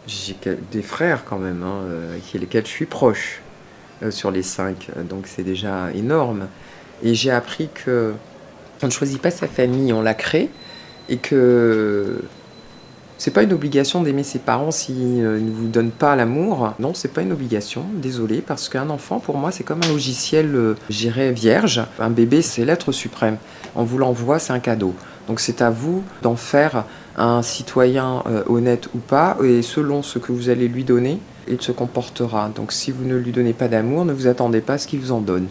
Speaker 2: j'ai des frères quand même, hein, euh, avec lesquels je suis proche euh, sur les cinq, donc c'est déjà énorme. Et j'ai appris que on ne choisit pas sa famille, on la crée, et que c'est pas une obligation d'aimer ses parents s'ils ne vous donnent pas l'amour. Non, c'est pas une obligation, désolé, parce qu'un enfant, pour moi, c'est comme un logiciel, euh, j'irais vierge. Un bébé, c'est l'être suprême. On vous l'envoie, c'est un cadeau. Donc c'est à vous d'en faire un citoyen euh, honnête ou pas, et selon ce que vous allez lui donner, il se comportera. Donc si vous ne lui donnez pas d'amour, ne vous attendez pas à ce qu'il vous en donne.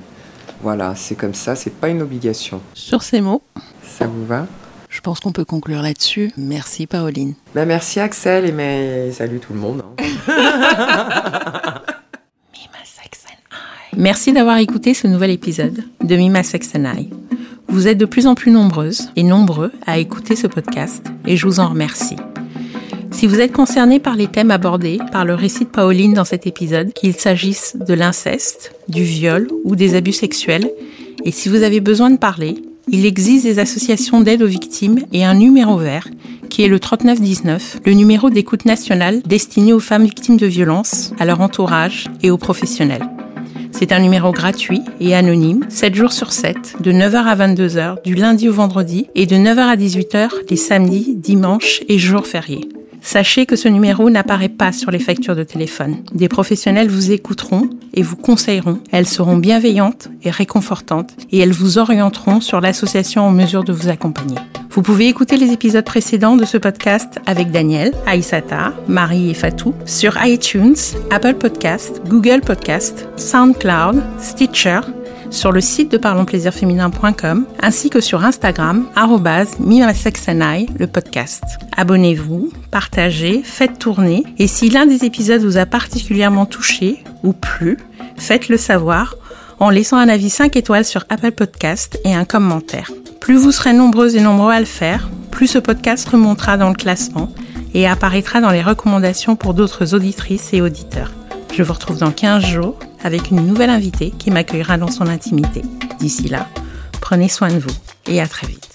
Speaker 2: Voilà, c'est comme ça, c'est pas une obligation.
Speaker 1: Sur ces mots,
Speaker 2: ça vous va?
Speaker 1: je pense qu'on peut conclure là-dessus. Merci Pauline.
Speaker 2: Ben, merci Axel et mais salut tout le monde.
Speaker 1: Hein. Merci d'avoir écouté ce nouvel épisode de Mima Sex and I. Vous êtes de plus en plus nombreuses et nombreux à écouter ce podcast et je vous en remercie. Si vous êtes concerné par les thèmes abordés par le récit de Pauline dans cet épisode, qu'il s'agisse de l'inceste, du viol ou des abus sexuels, et si vous avez besoin de parler, il existe des associations d'aide aux victimes et un numéro vert qui est le 3919, le numéro d'écoute nationale destiné aux femmes victimes de violences, à leur entourage et aux professionnels. C'est un numéro gratuit et anonyme, 7 jours sur 7, de 9h à 22h, du lundi au vendredi, et de 9h à 18h les samedis, dimanches et jours fériés. Sachez que ce numéro n'apparaît pas sur les factures de téléphone. Des professionnels vous écouteront et vous conseilleront. Elles seront bienveillantes et réconfortantes et elles vous orienteront sur l'association en mesure de vous accompagner. Vous pouvez écouter les épisodes précédents de ce podcast avec Daniel, Aïsata, Marie et Fatou sur iTunes, Apple Podcast, Google Podcast, SoundCloud, Stitcher, sur le site de parlonsplaisirféminin.com ainsi que sur Instagram, @mimasexanai, le podcast. Abonnez-vous, partagez, faites tourner et si l'un des épisodes vous a particulièrement touché ou plu, faites-le savoir en laissant un avis 5 étoiles sur Apple Podcast et un commentaire. Plus vous serez nombreuses et nombreux à le faire, plus ce podcast remontera dans le classement et apparaîtra dans les recommandations pour d'autres auditrices et auditeurs. Je vous retrouve dans 15 jours avec une nouvelle invitée qui m'accueillera dans son intimité. D'ici là, prenez soin de vous et à très vite.